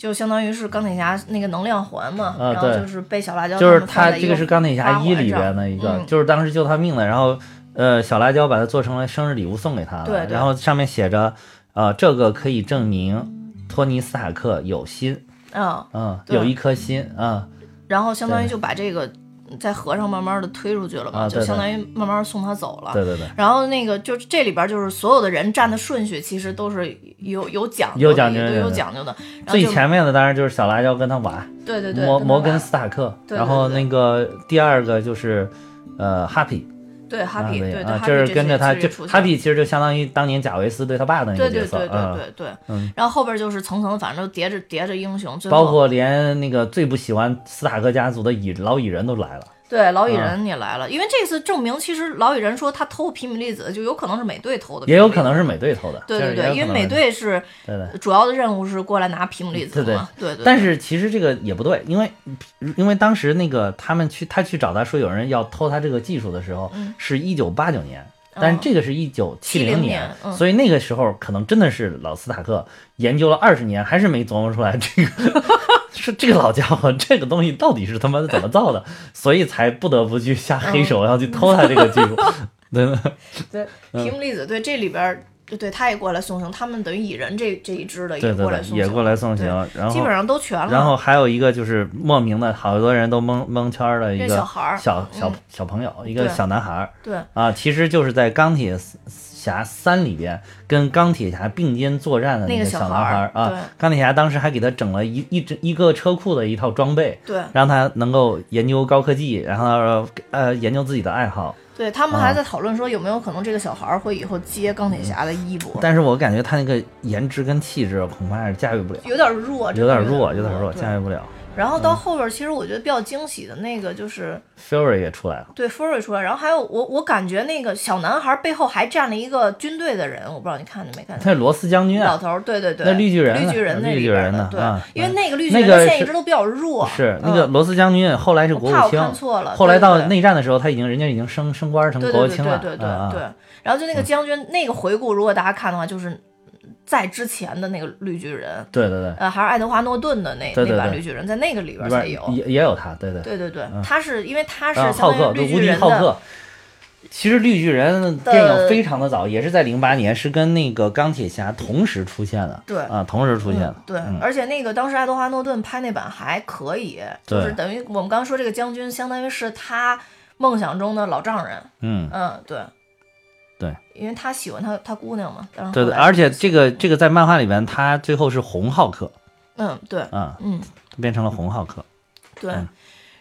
就相当于是钢铁侠那个能量环嘛，啊然后就是被小辣椒就是他这个是钢铁侠一里边的一个，嗯。就是当时救他命的，然后呃小辣椒把它做成了生日礼物送给他了，对对。然后上面写着，呃这个可以证明托尼斯塔克有心，嗯，嗯，对。有一颗心，嗯，然后相当于就把这个在河上慢慢的推出去了嘛，就相当于慢慢送他走了。对对对，然后那个就是这里边就是所有的人站的顺序其实都是有有讲究的，有讲究有讲究的。最前面的当然就是小辣椒跟他玩，对对对，摩摩根斯塔克，然后那个第二个就是呃哈皮，对哈皮，对对就，是跟着他，就其实也出现哈皮其实就相当于当年贾维斯对他爸的那个角色，对对对对对，对然后后边就是层层，反正都叠着叠着英雄，包括连那个最不喜欢斯塔克家族的蚁老蚁人都来了。对老蚁啊人也来了，因为这次证明其实老蚁人说他偷皮米粒子，就有可能是美队偷的，也有可能是。美队偷的，对对对，因为美队是对对。主要的任务是过来拿皮姆粒子对对嘛，对对。但是其实这个也不对，因为因为当时那个他们去他去找他说有人要偷他这个技术的时候，嗯是一九八九年，但是这个是一九七70零年嗯所以那个时候可能真的是老斯塔克研究了二十年，还是没琢磨出来这个是这个老家伙这个东西到底是他妈的怎么造的，所以才不得不去下黑手，要去偷他这个技术。*laughs* 对对对，嗯皮姆粒子对这里边儿，对对，他也过来送行，他们等于蚁人这这一支的也对对对，过来送行，也过来送行，然后基本上都全了。然后还有一个就是莫名的，好多人都蒙蒙圈儿的一个小孩儿小小朋友，一个小男孩儿对啊，其实就是在钢铁侠三里边跟钢铁侠并肩作战的那个个小男孩啊。钢铁侠当时还给他整了一一整一个车库的一套装备，对让他能够研究高科技，然后呃研究自己的爱好。对，他们啊还在讨论说有没有可能这个小孩会以后接钢铁侠的衣服，但是我感觉他那个颜值跟气质恐怕是驾驭不了，有点弱，有点弱，有点弱，驾驭不了。然后到后边，其实我觉得比较惊喜的那个就是。Fury 也出来了。对 Fury 出来，然后还有我，我感觉那个小男孩背后还站了一个军队的人，我不知道你看见没看见？他是罗斯将军啊，老头儿，对对对，那绿巨人绿巨人那里绿巨人边的，对，呢啊因为那个绿巨人他现在一直都比较弱，是那个嗯罗斯将军，后来是国务卿，看错了后来到对对对内战的时候，他已经人家已经升升官成对对对国务卿了，对对对对对。然后就那个将军，那个回顾，如果大家看的话，就是在之前的那个绿巨人，对对对，呃，还是爱德华诺顿的那那版绿巨人，在那个里边才有。也也有他，对对。对对对，他是因为他是相浩克无当于绿巨人的，敌浩克，其实绿巨人的电影非常的早，也是在零八年，是跟那个钢铁侠同时出现的，对。啊，同时出现的。嗯，对，嗯。而且那个当时爱德华诺顿拍那版还可以，就是等于我们刚刚说这个将军，相当于是他梦想中的老丈人。嗯，嗯，对，对，因为他喜欢他他姑娘嘛。但是对对，而且这个这个在漫画里边，他最后是红浩克。嗯，对，嗯，嗯，变成了红浩克。对，嗯。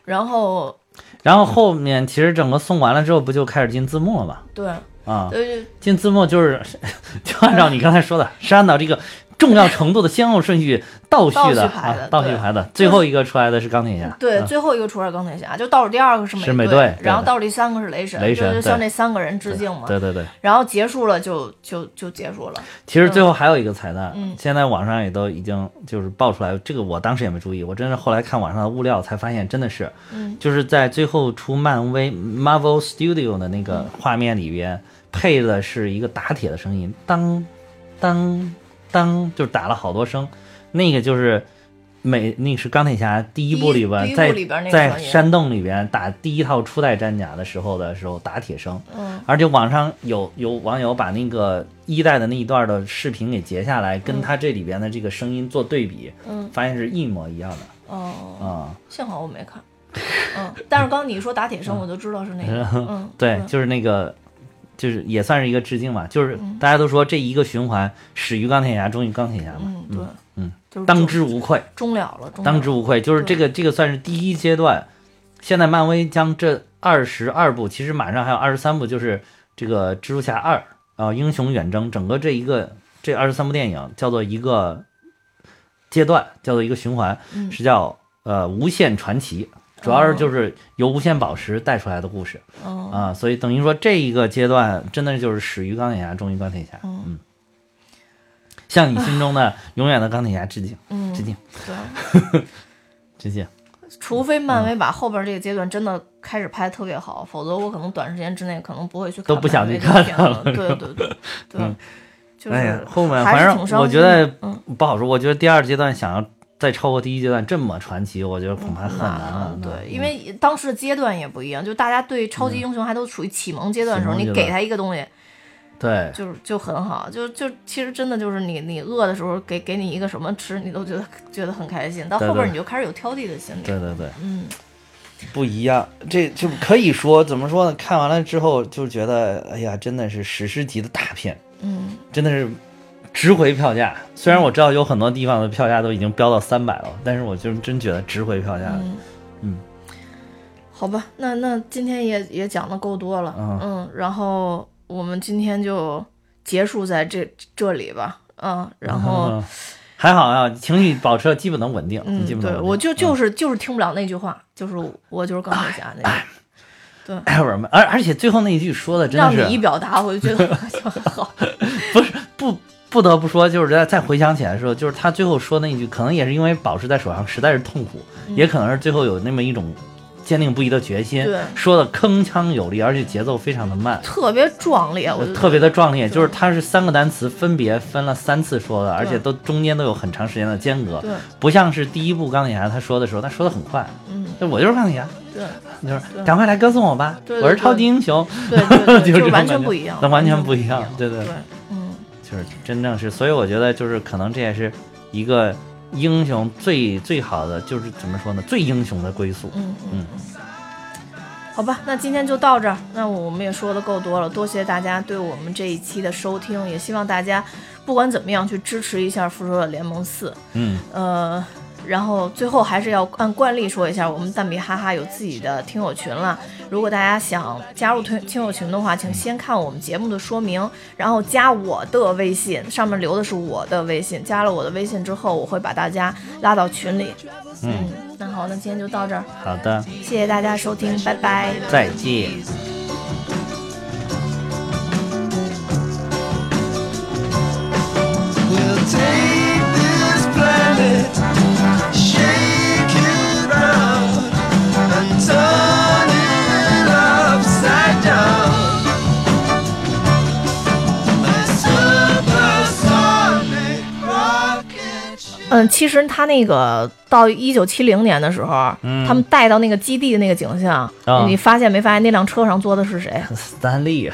然后然后后面其实整个送完了之后，不就开始进字幕了吗？对，啊，呃，进字幕就是，*laughs* 就按照你刚才说的，是按照这个 *laughs* 重要程度的先后顺序倒序的倒序排的啊，倒序对。排的，最后一个出来的是钢铁侠，对，啊最后一个出来钢铁侠，就倒数第二个是是美队，然后倒数第三个是雷神，雷神就是向对这三个人致敬嘛。对对对。然后结束了就就就结束了。其实最后还有一个彩蛋，嗯。现在网上也都已经就是爆出来，这个我当时也没注意，我真是后来看网上的物料才发现，真的是，嗯。就是在最后出漫威 Marvel Studio 的那嗯个画面里边，配的是一个打铁的声音，当当当，就是打了好多声，那个就是。美那是钢铁侠第一部里边，在在山洞里边打第一套初代战甲的时候的时候打铁声，嗯。而且网上有有网友把那个一代的那一段的视频给截下来，跟他这里边的这个声音做对比，嗯。发现是一模一样的。哦，啊、幸好我没看。嗯，但是刚你一说打铁声，我就知道是那个。*laughs* 嗯，对，就是那个，就是也算是一个致敬吧。就是大家都说这一个循环始于钢铁侠，终于钢铁侠嘛，嗯，对，嗯，就是当之无愧，终了了，当之无愧。就是这个这个算是第一阶段。现在漫威将这二十二部，其实马上还有二十三部，就是这个蜘蛛侠二啊、英雄远征，整个这一个这二十三部电影叫做一个阶段，叫做一个循环，嗯是叫呃无限传奇。主要是就是由无限宝石带出来的故事，哦，啊，所以等于说这一个阶段真的就是始于钢铁侠，终于钢铁侠。嗯嗯，向你心中的 *laughs* 永远的钢铁侠致敬，嗯致，敬，对，*laughs* 致敬。除非漫威把后边这个阶段真的开始拍得特别好，否则我可能短时间之内可能不会去看都不想去看了。了对对对对，*laughs* 嗯就是哎呀，后面反正我觉得不好说。我觉得第二阶段想要再超过第一阶段这么传奇，我觉得恐怕很难了。嗯对，嗯因为当时的阶段也不一样，就大家对超级英雄还都处于启蒙阶段的时候，你给他一个东西，对就是就很好，就就其实真的就是你你饿的时候给给你一个什么吃，你都觉得觉得很开心，到后边你就开始有挑剔的心理。对对对，嗯，不一样。这就可以说怎么说呢？看完了之后就觉得，哎呀，真的是史诗级的大片，嗯，真的是值回票价。虽然我知道有很多地方的票价都已经飙到三百了，但是我就真觉得值回票价的。嗯嗯，好吧，那那今天也也讲的够多了，嗯然后我们今天就结束在这这里吧，嗯，然后。嗯还好啊，情绪保持了基本能稳定。嗯，对，我就嗯就是就是听不了那句话，就是我就是钢铁侠那句，哎，不是，而而且最后那一句说的真的是让是你一表达，我就觉得就 *laughs* 很好。*laughs* 不是不不得不说，就是在再回想起来的时候，就是他最后说那一句，可能也是因为宝石在手上实在是痛苦，也可能是最后有那么一种坚定不移的决心，说的铿锵有力，而且节奏非常的慢。特别壮烈，我特别的壮烈，就是它是三个单词分别分了三次说的，而且都中间都有很长时间的间隔，不像是第一部钢铁侠他说的时候，他说的很快，嗯，就我就是钢铁侠，对就是赶快来歌颂我吧，对对我是超级英雄，*laughs* 对就是完全不一样，那完全不不一样对对对对，嗯，就是真正是，所以我觉得就是可能这也是一个英雄最最好的，就是怎么说呢，最英雄的归宿。嗯嗯。好吧，那今天就到这儿。那我们也说的够多了，多谢大家对我们这一期的收听，也希望大家不管怎么样去支持一下《复仇者联盟四》。嗯，呃，然后最后还是要按惯例说一下，我们蛋比哈哈有自己的听友群了。如果大家想加入听听友群的话，请先看我们节目的说明，然后加我的微信，上面留的是我的微信。加了我的微信之后，我会把大家拉到群里。嗯，那好，那今天就到这儿，好的，谢谢大家收听，拜拜。再见。We'll take this planet, 嗯，其实他那个到一九七零年的时候，嗯。他们带到那个基地的那个景象，啊。你发现没发现那辆车上坐的是谁？斯坦利，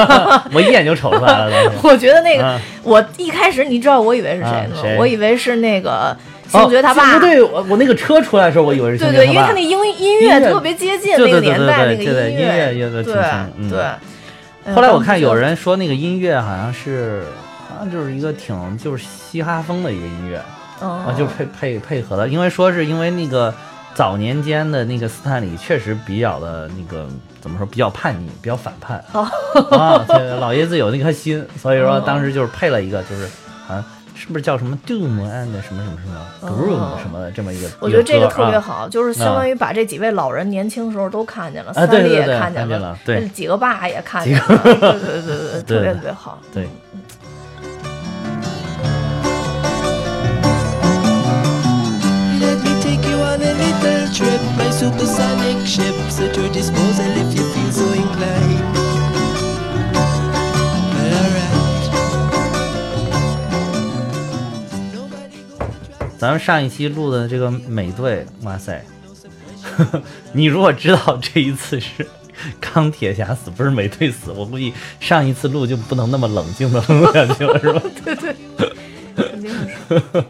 *laughs* 我一眼就瞅出来了，*laughs* 我觉得那个，啊。我一开始你知道我以为是谁吗？啊谁？我以为是那个星哦爵他爸。不对，我我那个车出来的时候，我以为是对对，星爵爸。因为他那音音音乐。乐特别接近那个对对对年代那个对对对音音乐对对。哎后来我看有人说那个音乐好像是，好像就是一个挺就是嘻哈风的一个音乐嗯啊，就配配配合的，因为说是因为那个早年间的那个斯坦李确实比较的那个怎么说，比较叛逆，比较反叛哦啊，这个老爷子有那颗心，所以说哦当时就是配了一个就是好像是不是叫什么 Doom and 什么什么什么 Groom 什么的这么一个，哦我觉得这个特别好，就是相当于把这几位老人年轻时候都看见了，斯坦李也看见了对几个爸也看见了，对对对对 *laughs* 对，特别特别好。对。Trip. My supersonic ship's at your disposal if you feel so inclined. Alright. Nobody gonna try. 咱们上一期录的这个美队，哇塞！你如果知道这一次是钢铁侠死，不是美队死，我估计上一次录就不能那么冷静的录下去了，是吧？肯定是。